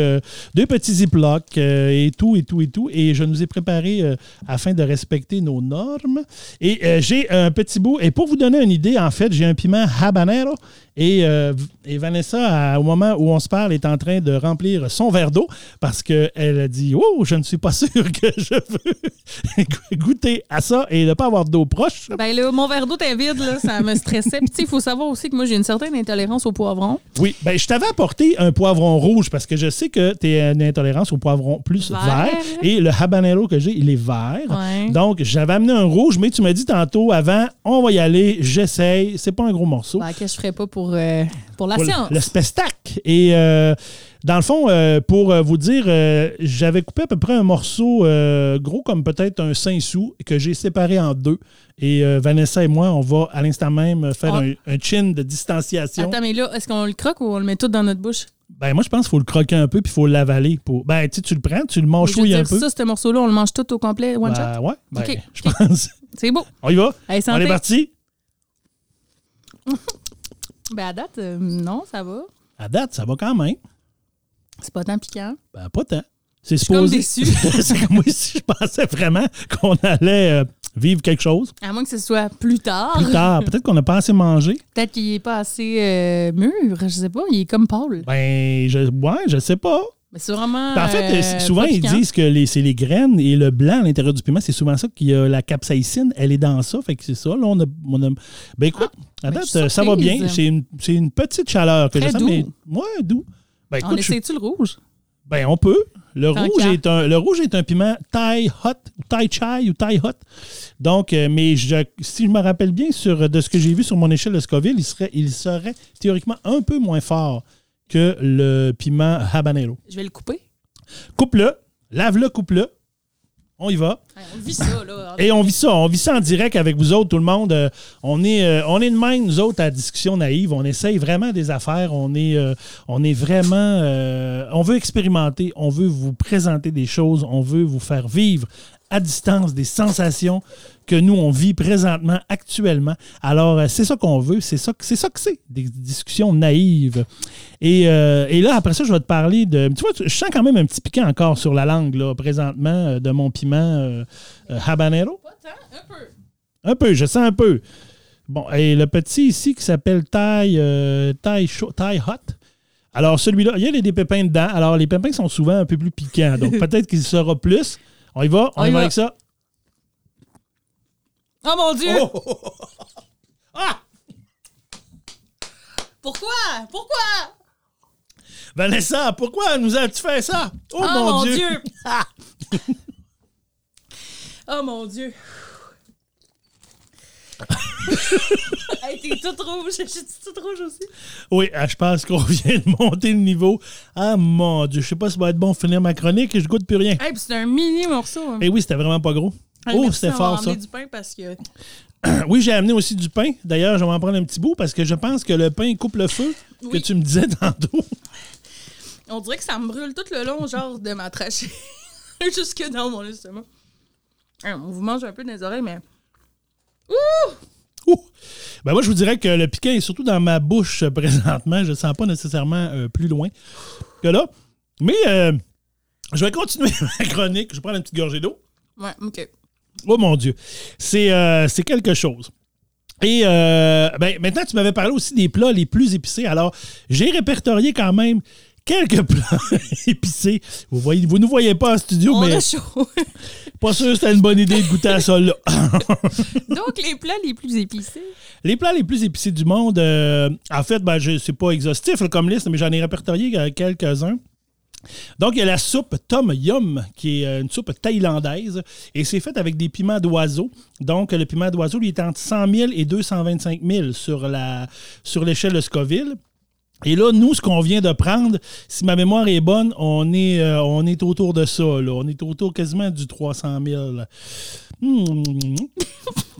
deux petits ziplocs et tout, et tout, et tout. Et je nous ai préparé afin de respecter nos normes. Et j'ai un petit bout. Et pour vous donner une idée, en fait, j'ai un piment habanero. Et, et Vanessa, à- au moment où on se parle, est en train de remplir son verre d'eau parce qu'elle a dit Oh, je ne suis pas sûr que je veux goûter à ça et ne pas avoir d'eau proche. Ben là, mon verre d'eau était vide, là, ça me stressait. Puis il faut savoir aussi que moi, j'ai une certaine intolérance au poivron. Oui, ben, je t'avais apporté un poivron rouge parce que je sais que tu as une intolérance au poivron plus vert. Vert. Et le habanero que j'ai, il est vert. Ouais. Donc, j'avais amené un rouge, mais tu m'as dit tantôt avant, on va y aller, j'essaye. C'est pas un gros morceau. Ben, que je ferais pas pour, euh, pour la pour le- science? le spestac. Et euh, dans le fond, euh, pour euh, vous dire, euh, j'avais coupé à peu près un morceau euh, gros comme peut-être un 5 sous que j'ai séparé en deux. Et Vanessa et moi, on va à l'instant même faire Ah. un, un chin de distanciation. Attends, mais là, est-ce qu'on le croque ou on le met tout dans notre bouche? Ben moi, je pense qu'il faut le croquer un peu puis il faut l'avaler. Pour... Ben, tu sais, tu le prends, tu le manchouilles un peu. ça, ce morceau-là, on le mange tout au complet, one Ben, shot? ouais, ben, Ok, je pense. (laughs) C'est beau. On y va? Allez, On est parti? (laughs) Ben, à date, non, ça va. À date, ça va quand même. C'est pas tant piquant. Ben, pas tant. C'est supposé. (laughs) c'est comme moi si je pensais vraiment qu'on allait euh, vivre quelque chose. À moins que ce soit plus tard. Plus tard, (laughs) peut-être qu'on n'a pas assez mangé. Peut-être qu'il est pas assez euh, mûr, je sais pas. Il est comme Paul. Ben, je, ouais, je sais pas. Mais c'est vraiment. Ben, en fait, euh, souvent, ils disent que c'est les graines et le blanc à l'intérieur du piment, c'est souvent ça qu'il y a la capsaïcine, elle est dans ça. Fait que c'est ça. Là, on a, on a- Ben, écoute, à ben, date, ça va bien. C'est une, petite chaleur que Très je sens, doux. mais ouais, doux. Ben, On écoute, je- essaie-tu le rouge? ben, on peut. Le rouge, est un, le rouge est un piment Thai hot, ou Thai chai ou Thai hot. Donc, euh, mais je- si je me rappelle bien sur, de ce que j'ai vu sur mon échelle de Scoville, il serait, il serait théoriquement un peu moins fort que le piment habanero. Je vais le couper. Coupe-le, lave-le, coupe-le. On y va. Ouais, on vit ça, là. Et on vit ça, on vit ça en direct avec vous autres, tout le monde. Euh, on, est, euh, on est de même, nous autres, à Discussion Naïve. On essaye vraiment des affaires. On est, euh, on est vraiment. on veut expérimenter. On veut vous présenter des choses. On veut vous faire vivre à distance des sensations que nous, on vit présentement, actuellement. Alors, euh, c'est ça qu'on veut. C'est ça, que- c'est ça que c'est, des discussions naïves. Et, euh, et là, après ça, je vais te parler de. Tu vois, je sens quand même un petit piquant encore sur la langue, là, présentement, euh, de mon piment euh, euh, habanero. Un peu. Un peu, je sens un peu. Bon, et le petit ici qui s'appelle Thai, Thai, Thai Hot. Alors, celui-là, il y a des pépins dedans. Alors, les pépins sont souvent un peu plus piquants. Donc, (laughs) peut-être qu'il sera plus. On y va? On, On y y va va. avec ça? Oh mon Dieu! Oh! (laughs) Ah! Pourquoi? Pourquoi? Vanessa, pourquoi nous as-tu fait ça? Oh, Oh mon, mon Dieu! Dieu! (laughs) Ah! Oh mon Dieu! (laughs) hey, t'es toute rouge. Je suis toute rouge aussi. Oui, ah, je pense qu'on vient de monter le niveau. Ah, mon Dieu, je sais pas si ça va être bon de finir ma chronique. Je goûte plus rien. Hey, puis c'est un mini morceau. hein. Eh oui, c'était vraiment pas gros. Hey, oh, c'était fort, ça. du pain parce que. (clears throat) Oui, j'ai amené aussi du pain. D'ailleurs, je vais en prendre un petit bout parce que je pense que le pain coupe le feu que tu me disais tantôt. On dirait que ça me brûle tout le long, genre de ma trachée. (laughs) Jusque dans mon estomac. Hein, On vous mange un peu dans les oreilles, mais. Ouh! Ben moi, je vous dirais que le piquant est surtout dans ma bouche euh, (laughs) présentement. Je ne sens pas nécessairement euh, plus loin que là. Mais euh, je vais continuer (laughs) ma chronique. Je vais prendre une petite gorgée d'eau. Ouais, ok. Oh mon Dieu. C'est euh, c'est quelque chose. Et euh, ben, maintenant, tu m'avais parlé aussi des plats les plus épicés. Alors, j'ai répertorié quand même quelques (laughs) plats épicés. Vous voyez, vous ne voyez pas en studio, On mais a chaud. (laughs) pas sûr que c'était une bonne idée de goûter à ça là. (laughs) Donc, les plats les plus épicés. Les plats les plus épicés du monde, euh, en fait, ben, je c'est pas exhaustif là, comme liste, mais j'en ai répertorié euh, quelques-uns. Donc, il y a la soupe Tom Yum, qui est euh, une soupe thaïlandaise, et c'est fait avec des piments d'oiseau. Donc, le piment d'oiseau, lui, est entre 100 000 et 225 000 sur la sur l'échelle de Scoville. Et là, nous, ce qu'on vient de prendre, si ma mémoire est bonne, on est, euh, on est autour de ça. Là. On est autour quasiment du 300 000. Hmm.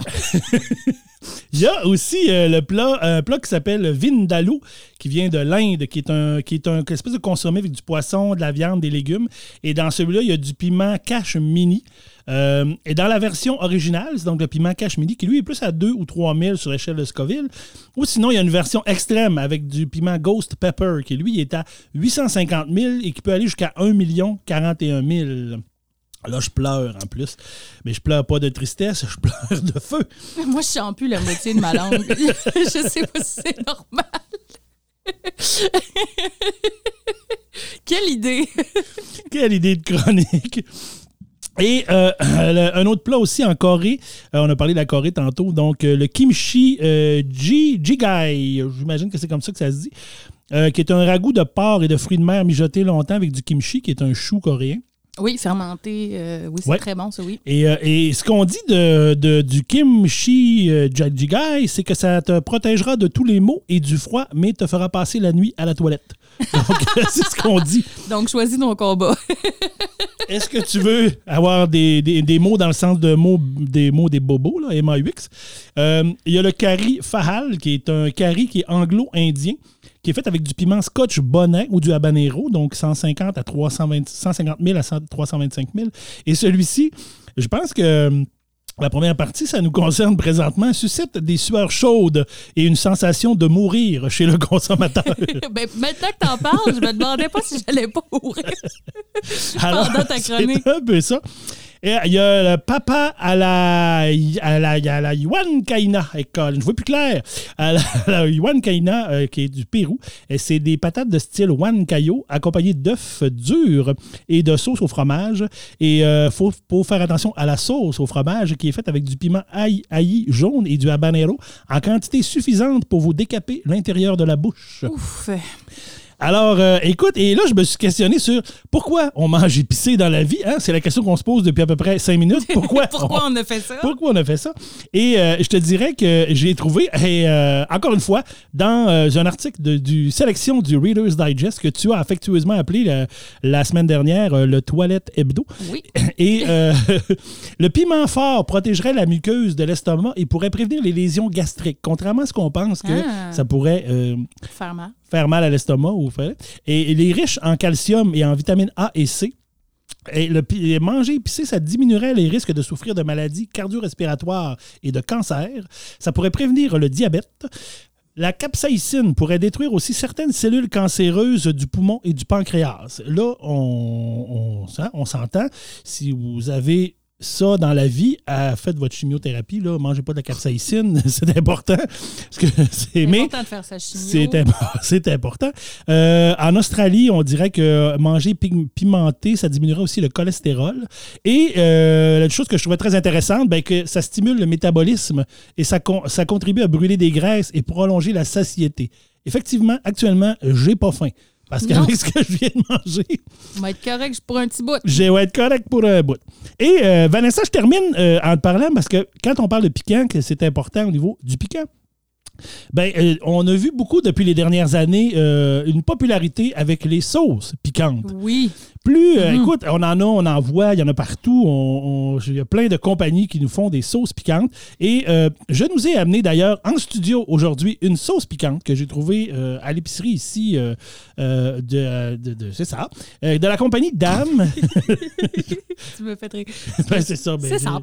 (laughs) Il y a aussi euh, le plat, un plat qui s'appelle Vindaloo, qui vient de l'Inde, qui est un qui est un espèce de consommé avec du poisson, de la viande, des légumes. Et dans celui-là, il y a du piment cache mini. Euh, et dans la version originale, c'est donc le piment cache mini, qui lui est plus à 2 ou 3 000 sur l'échelle de Scoville. Ou sinon, il y a une version extrême avec du piment Ghost Pepper, qui lui est à 850 000 et qui peut aller jusqu'à 1 41 000. Là, je pleure en plus. Mais je pleure pas de tristesse, je pleure de feu. (laughs) Moi, je sens plus la moitié de ma langue. (laughs) je sais pas si c'est normal. (laughs) Quelle idée! Quelle idée de chronique! Et euh, un autre plat aussi en Corée, Euh, on a parlé de la Corée tantôt, donc euh, le kimchi ji- jigai, j'imagine que c'est comme ça que ça se dit, qui est un ragoût de porc et de fruits de mer mijotés longtemps avec du kimchi, qui est un chou coréen. Oui, fermenté. euh, oui, c'est Ouais. très bon, ça, oui. Et, euh, et ce qu'on dit de, de- du kimchi euh, ja- jigai, c'est que ça te protégera de tous les maux et du froid, mais te fera passer la nuit à la toilette. (laughs) Donc, (laughs) c'est ce qu'on dit. Donc, choisis ton combat. (laughs) Est-ce que tu veux avoir des, des- des mots dans le sens de mots des mots des bobos, là, M-A-U-X? Euh, Il y a le curry Fahal, qui est un curry qui est anglo-indien, qui est fait avec du piment scotch bonnet ou du habanero, donc 150 à 320, 150 000 à 100 325 000. Et celui-ci, je pense que euh, la première partie, ça nous concerne présentement, suscite des sueurs chaudes et une sensation de mourir chez le consommateur. (laughs) ben, maintenant que t'en parles, je me demandais pas si j'allais pas mourir. Alors, Pendant ta chronique. C'est un peu ça. Et il y a le papa à la, à la, à la Yuan Kaina. École, je vois plus clair. La, (laughs) la Yuan Kaina, euh, qui est du Pérou. Et c'est des patates de style Huancayo accompagnées d'œufs durs et de sauce au fromage. Et il faut, faut faire attention à la sauce au fromage qui est faite avec du piment ail, ail jaune et du habanero en quantité suffisante pour vous décaper l'intérieur de la bouche. Ouf. Alors, euh, écoute, et là, je me suis questionné sur pourquoi on mange épicé dans la vie. Hein? C'est la question qu'on se pose depuis à peu près cinq minutes. (laughs) Pourquoi, Pourquoi on a fait ça? pourquoi on a fait ça? Et euh, je te dirais que j'ai trouvé, et, euh, encore une fois, dans un article de, du sélection du Reader's Digest que tu as affectueusement appelé la, la semaine dernière le toilette hebdo. Oui. (laughs) Et (laughs) le piment fort protégerait la muqueuse de l'estomac et pourrait prévenir les lésions gastriques, contrairement à ce qu'on pense que Ah. ça pourrait Faire mal. Faire mal à l'estomac. Ou faire- Et il est riche en calcium et en vitamines A et C. Et le, et manger épicé, ça diminuerait les risques de souffrir de maladies cardio-respiratoires et de cancer. Ça pourrait prévenir le diabète. La capsaïcine pourrait détruire aussi certaines cellules cancéreuses du poumon et du pancréas. Là, on, on on s'entend. Si vous avez ça dans la vie, faites votre chimiothérapie. Là, mangez pas de la capsaïcine, (laughs) c'est important. Parce que (laughs) c'est important de faire sa chimio. c'est imp- (laughs) c'est important. Euh, en Australie, on dirait que manger pi- pimenté, ça diminuerait aussi le cholestérol. Et euh, la chose que je trouvais très intéressante, ben, que ça stimule le métabolisme et ça, con- ça contribue à brûler des graisses et prolonger la satiété. Effectivement, actuellement, j'ai pas faim. Parce qu'avec ce que je viens de manger, On va être correct pour un petit bout. je vais être correct pour un bout. Et euh, Vanessa, je termine euh, en te parlant parce que quand on parle de piquant, que c'est important au niveau du piquant. Ben, euh, on a vu beaucoup depuis les dernières années euh, une popularité avec les sauces piquantes. Oui. Plus, euh, Mhm. écoute, on en a, on en voit, il y en a partout. Il y a plein de compagnies qui nous font des sauces piquantes. Et euh, je nous ai amené d'ailleurs en studio aujourd'hui une sauce piquante que j'ai trouvée euh, à l'épicerie ici de, de- de- c'est ça, de la compagnie Dame. (laughs) (laughs) Tu me fais. (laughs) Ben, c'est ça. ben, C'est ça.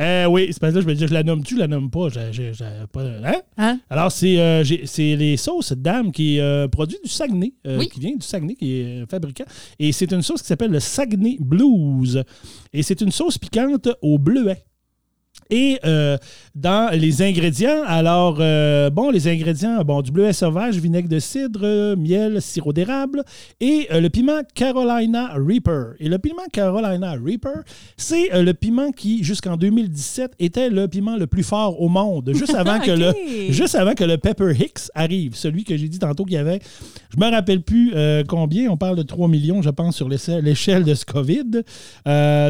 Euh, oui, c'est parce que là, je me dis, je la nomme-tu, je la nomme pas. Pas hein? Hein? Alors, c'est les sauces Dame qui est produit du Saguenay, Oui. qui vient du Saguenay, qui est fabricant. Et c'est une sauce qui s'appelle le Saguenay Blues. Et c'est une sauce piquante au bleuet. Et euh, dans les ingrédients, alors, euh, bon, les ingrédients, bon, du bleuet sauvage, vinaigre de cidre, miel, sirop d'érable et euh, le piment Carolina Reaper. Et le piment Carolina Reaper, c'est le piment qui, jusqu'en 2017, était le piment le plus fort au monde, juste (laughs) avant, que, le, juste avant que le Pepper Hicks arrive. Celui que j'ai dit tantôt qu'il y avait, je me rappelle plus combien, on parle de 3 millions, je pense, sur l'échelle de ce COVID.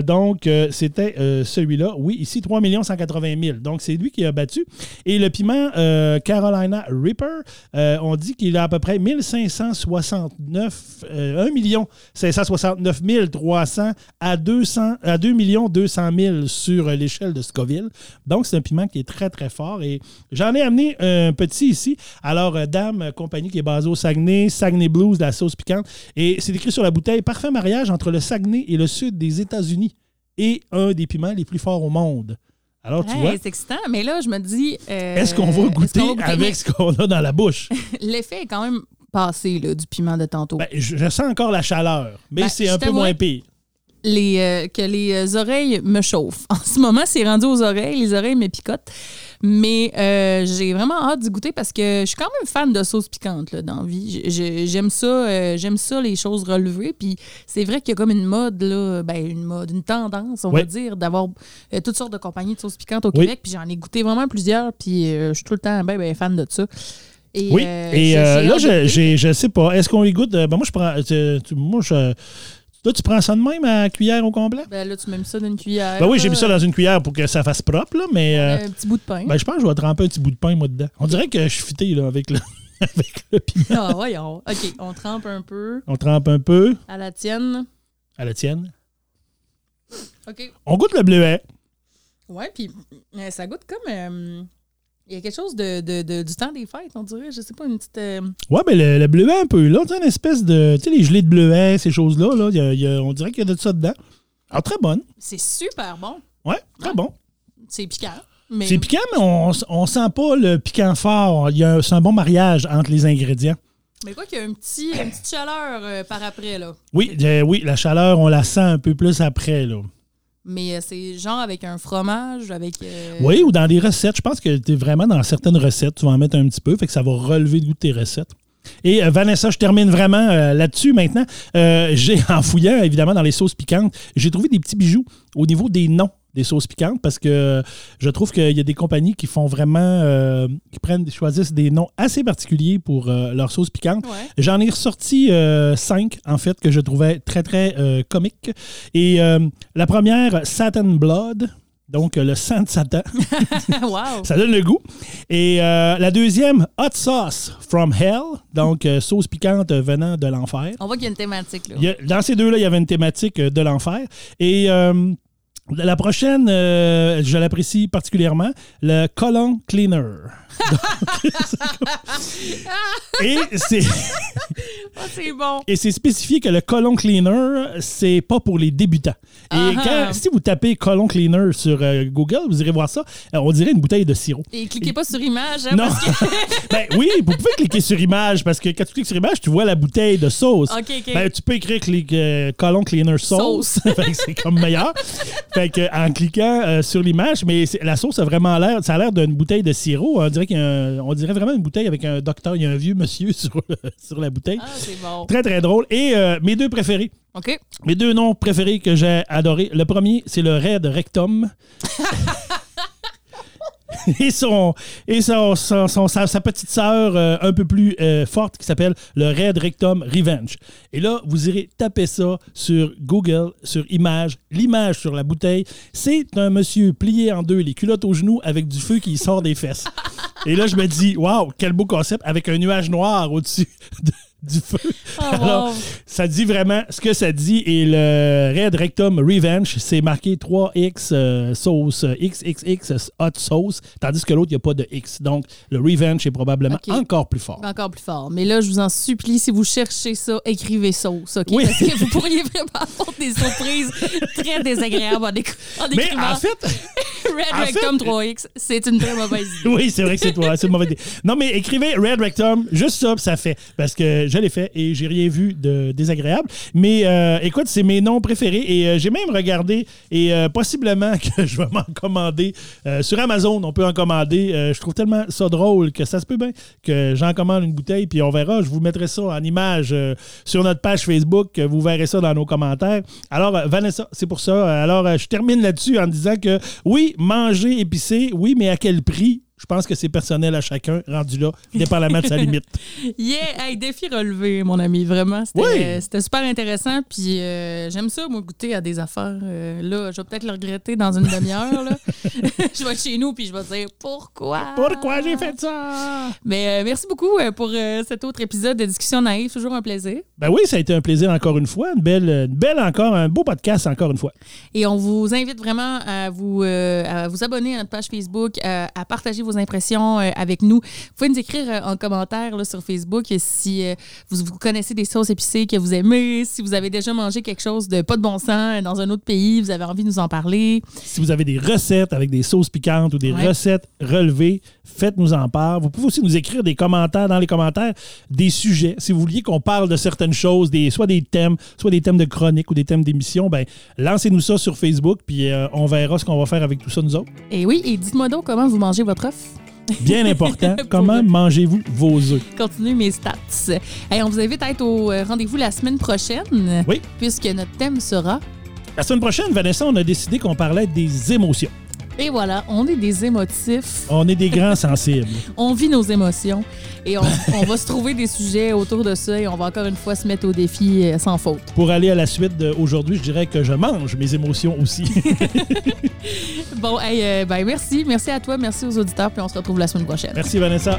Donc, c'était celui-là. Oui, ici, 3 180 000. Donc, c'est lui qui a battu. Et le piment euh, Carolina Reaper, euh, on dit qu'il a à peu près 1569, euh, 1 569 300 à 200, à 2 200 000 sur l'échelle de Scoville. Donc, c'est un piment qui est très, très fort. Et j'en ai amené un petit ici. Alors, euh, Dame, compagnie qui est basée au Saguenay, Saguenay Blues, la sauce piquante. Et c'est écrit sur la bouteille parfait mariage entre le Saguenay et le sud des États-Unis. Et un des piments les plus forts au monde. Alors, tu vois, c'est excitant, mais là, je me dis. euh, est-ce qu'on va goûter qu'on va goûter? avec ce qu'on a dans la bouche? (laughs) L'effet est quand même passé là, du piment de tantôt. Ben, je, je sens encore la chaleur, mais Ben, c'est un peu moins pire. les, euh, que les euh, oreilles me chauffent. (laughs) En ce moment, c'est rendu aux oreilles. Les oreilles me picotent. Mais euh, j'ai vraiment hâte d'y goûter parce que je suis quand même fan de sauce piquante là, dans la vie. J'aime ça, euh, j'aime ça, les choses relevées. Puis c'est vrai qu'il y a comme une mode, là, ben, une mode, une tendance, on va dire, d'avoir euh, toutes sortes de compagnies de sauce piquante au Oui. Québec. Puis j'en ai goûté vraiment plusieurs. Puis je suis tout le temps ben, ben, fan de ça. Et, Oui, et là, je, je sais pas. Est-ce qu'on y goûte? Ben, moi, je prends. moi, je. Là, tu prends ça de même à cuillère au complet? Ben là, tu mets ça dans une cuillère. Ben oui, j'ai mis ça dans une cuillère pour que ça fasse propre, là, mais. euh, Un petit bout de pain. ben, je pense que je vais tremper un petit bout de pain, moi, dedans. On dirait que je suis fité, là, avec le, (laughs) avec le piment. Ah, voyons. OK, on trempe un peu On trempe un peu à la tienne. à la tienne. OK. On goûte le bleuet. Ouais, puis ça goûte comme. euh, Il y a quelque chose de, de- de- du temps des fêtes, on dirait. Je sais pas, une petite. euh, Ouais, ben le, le bleuet un peu, là. Tu sais, une espèce de. Tu sais, les gelées de bleuet, ces choses-là, là. y a- il y a- on dirait qu'il y a de ça dedans. Alors, très bonne. C'est super bon. Ouais, très bon. C'est piquant. Mais C'est piquant, mais on, on sent pas le piquant fort. C'est un bon mariage entre les ingrédients. Mais quoi qu'il y a un petit, une petite chaleur euh, par après, là. Oui, euh, oui, la chaleur, on la sent un peu plus après, là. Mais euh, c'est genre avec un fromage, avec. euh, Oui, ou dans des recettes. Je pense que tu es vraiment dans certaines recettes. Tu vas en mettre un petit peu, fait que ça va relever le goût de tes recettes. Et euh, Vanessa, je termine vraiment là-dessus maintenant. J'ai, (laughs) en fouillant évidemment dans les sauces piquantes, j'ai trouvé des petits bijoux au niveau des noms des sauces piquantes parce que je trouve qu'il y a des compagnies qui font vraiment, euh, qui prennent, choisissent des noms assez particuliers pour euh, leurs sauces piquantes. Ouais. J'en ai ressorti euh, cinq, en fait, que je trouvais très, très comiques. Et la première, Satan Blood, donc le sang de Satan. (laughs) wow. Ça donne le goût. Et euh, la deuxième, Hot Sauce from Hell, donc euh, sauce piquante venant de l'enfer. On voit qu'il y a une thématique, là. A- dans ces deux-là, il y avait une thématique de l'enfer. Et euh, la prochaine, euh, je l'apprécie particulièrement, le Colon Cleaner. (laughs) Et c'est Ah, (laughs) c'est bon. et c'est spécifié que le colon cleaner, c'est pas pour les débutants. Et quand, si vous tapez colon cleaner sur euh, Google, vous irez voir ça. Euh, on dirait une bouteille de sirop. Et cliquez pas sur image, hein, Non. parce que... (laughs) ben oui, vous pouvez cliquer sur image parce que quand tu cliques sur image, tu vois la bouteille de sauce. OK, OK. Ben, tu peux écrire clic, euh, colon cleaner sauce. Sauce. Fait que c'est comme meilleur. fait que, en cliquant sur l'image, mais la sauce a vraiment l'air, ça a l'air d'une bouteille de sirop. On dirait, un- on dirait vraiment une bouteille avec un docteur. Il y a un vieux monsieur (laughs) sur la bouteille. Ah, c'est bon. Très, très drôle. Et euh, mes deux préférés. OK. Mes deux noms préférés que j'ai adorés. Le premier, c'est le Red Rectum. (laughs) (laughs) et son, et son, son- sa petite sœur euh, un peu plus euh, forte qui s'appelle le Red Rectum Revenge. Et là, vous irez taper ça sur Google, sur Image. L'image sur la bouteille, c'est un monsieur plié en deux, les culottes aux genoux, avec du feu qui sort des fesses. Et là, je me dis, waouh, quel beau concept, avec un nuage noir au-dessus de- (laughs) du feu. Oh, Alors, wow. ça dit vraiment ce que ça dit. Et le Red Rectum Revenge, c'est marqué 3X euh, sauce, euh, XXX hot sauce, tandis que l'autre, il n'y a pas de X. Donc, le Revenge est probablement encore plus fort. Encore plus fort. Mais là, je vous en supplie, si vous cherchez ça, écrivez sauce, OK? Oui. Parce que vous pourriez vraiment avoir des surprises très désagréables en, éc- en Mais écrivant en fait, (laughs) Red en Rectum fait- 3X. C'est une très mauvaise idée. (laughs) oui, c'est vrai que c'est toi, c'est une mauvaise idée. Non, mais écrivez Red Rectum, juste ça, ça fait. Parce que je l'ai fait et j'ai rien vu de désagréable. Mais euh, écoute, c'est mes noms préférés et euh, j'ai même regardé et euh, possiblement (laughs) que je vais m'en commander. euh, sur Amazon, on peut en commander. Euh, je trouve tellement ça drôle que ça se peut bien que j'en commande une bouteille puis on verra. Je vous mettrai ça en image euh, sur notre page Facebook. Vous verrez ça dans nos commentaires. Alors, euh, Vanessa, c'est pour ça. Alors, euh, je termine là-dessus en disant que oui, manger épicé, oui, mais à quel prix? Je pense que c'est personnel à chacun, rendu là, dépendamment de sa limite. (laughs) Yeah! Hey, défi relevé, mon ami. Vraiment, c'était Oui. euh, super intéressant. Puis euh, j'aime ça, moi, goûter à des affaires. Euh, là, je vais peut-être le regretter dans une demi-heure. (laughs) je vais être chez nous, puis je vais dire pourquoi? Pourquoi j'ai fait ça? Mais merci beaucoup pour cet autre épisode de Discussion naïve. Toujours un plaisir. Ben oui, ça a été un plaisir encore une fois. Une belle, une belle encore, un beau podcast encore une fois. Et on vous invite vraiment à vous, à vous abonner à notre page Facebook, euh, à partager vos impressions euh, avec nous. Vous pouvez nous écrire euh, en commentaire là, sur Facebook si euh, vous, vous connaissez des sauces épicées que vous aimez, si vous avez déjà mangé quelque chose de pas de bon sens dans un autre pays, vous avez envie de nous en parler. Si vous avez des recettes avec des sauces piquantes ou des Ouais. recettes relevées, faites-nous en part. Vous pouvez aussi nous écrire des commentaires dans les commentaires, des sujets. Si vous vouliez qu'on parle de certaines choses, des, soit des thèmes, soit des thèmes de chronique ou des thèmes d'émission, ben lancez-nous ça sur Facebook, puis euh, on verra ce qu'on va faire avec tout ça nous autres. Et oui, et dites-moi donc comment vous mangez votre œuf. Bien (laughs) important, comment mangez-vous vos œufs? Continuez mes stats. Hey, on vous invite à être au euh, rendez-vous la semaine prochaine. Oui. Puisque notre thème sera. La semaine prochaine, Vanessa, on a décidé qu'on parlait des émotions. Et voilà, on est des émotifs. On est des grands sensibles. (laughs) on vit nos émotions et on, on va se trouver des sujets autour de ça et on va encore une fois se mettre au défi euh, sans faute. Pour aller à la suite d'aujourd'hui, je dirais que je mange mes émotions aussi. (laughs) Bon, hey, euh, ben merci. Merci à toi, merci aux auditeurs, puis on se retrouve la semaine prochaine. Merci Vanessa.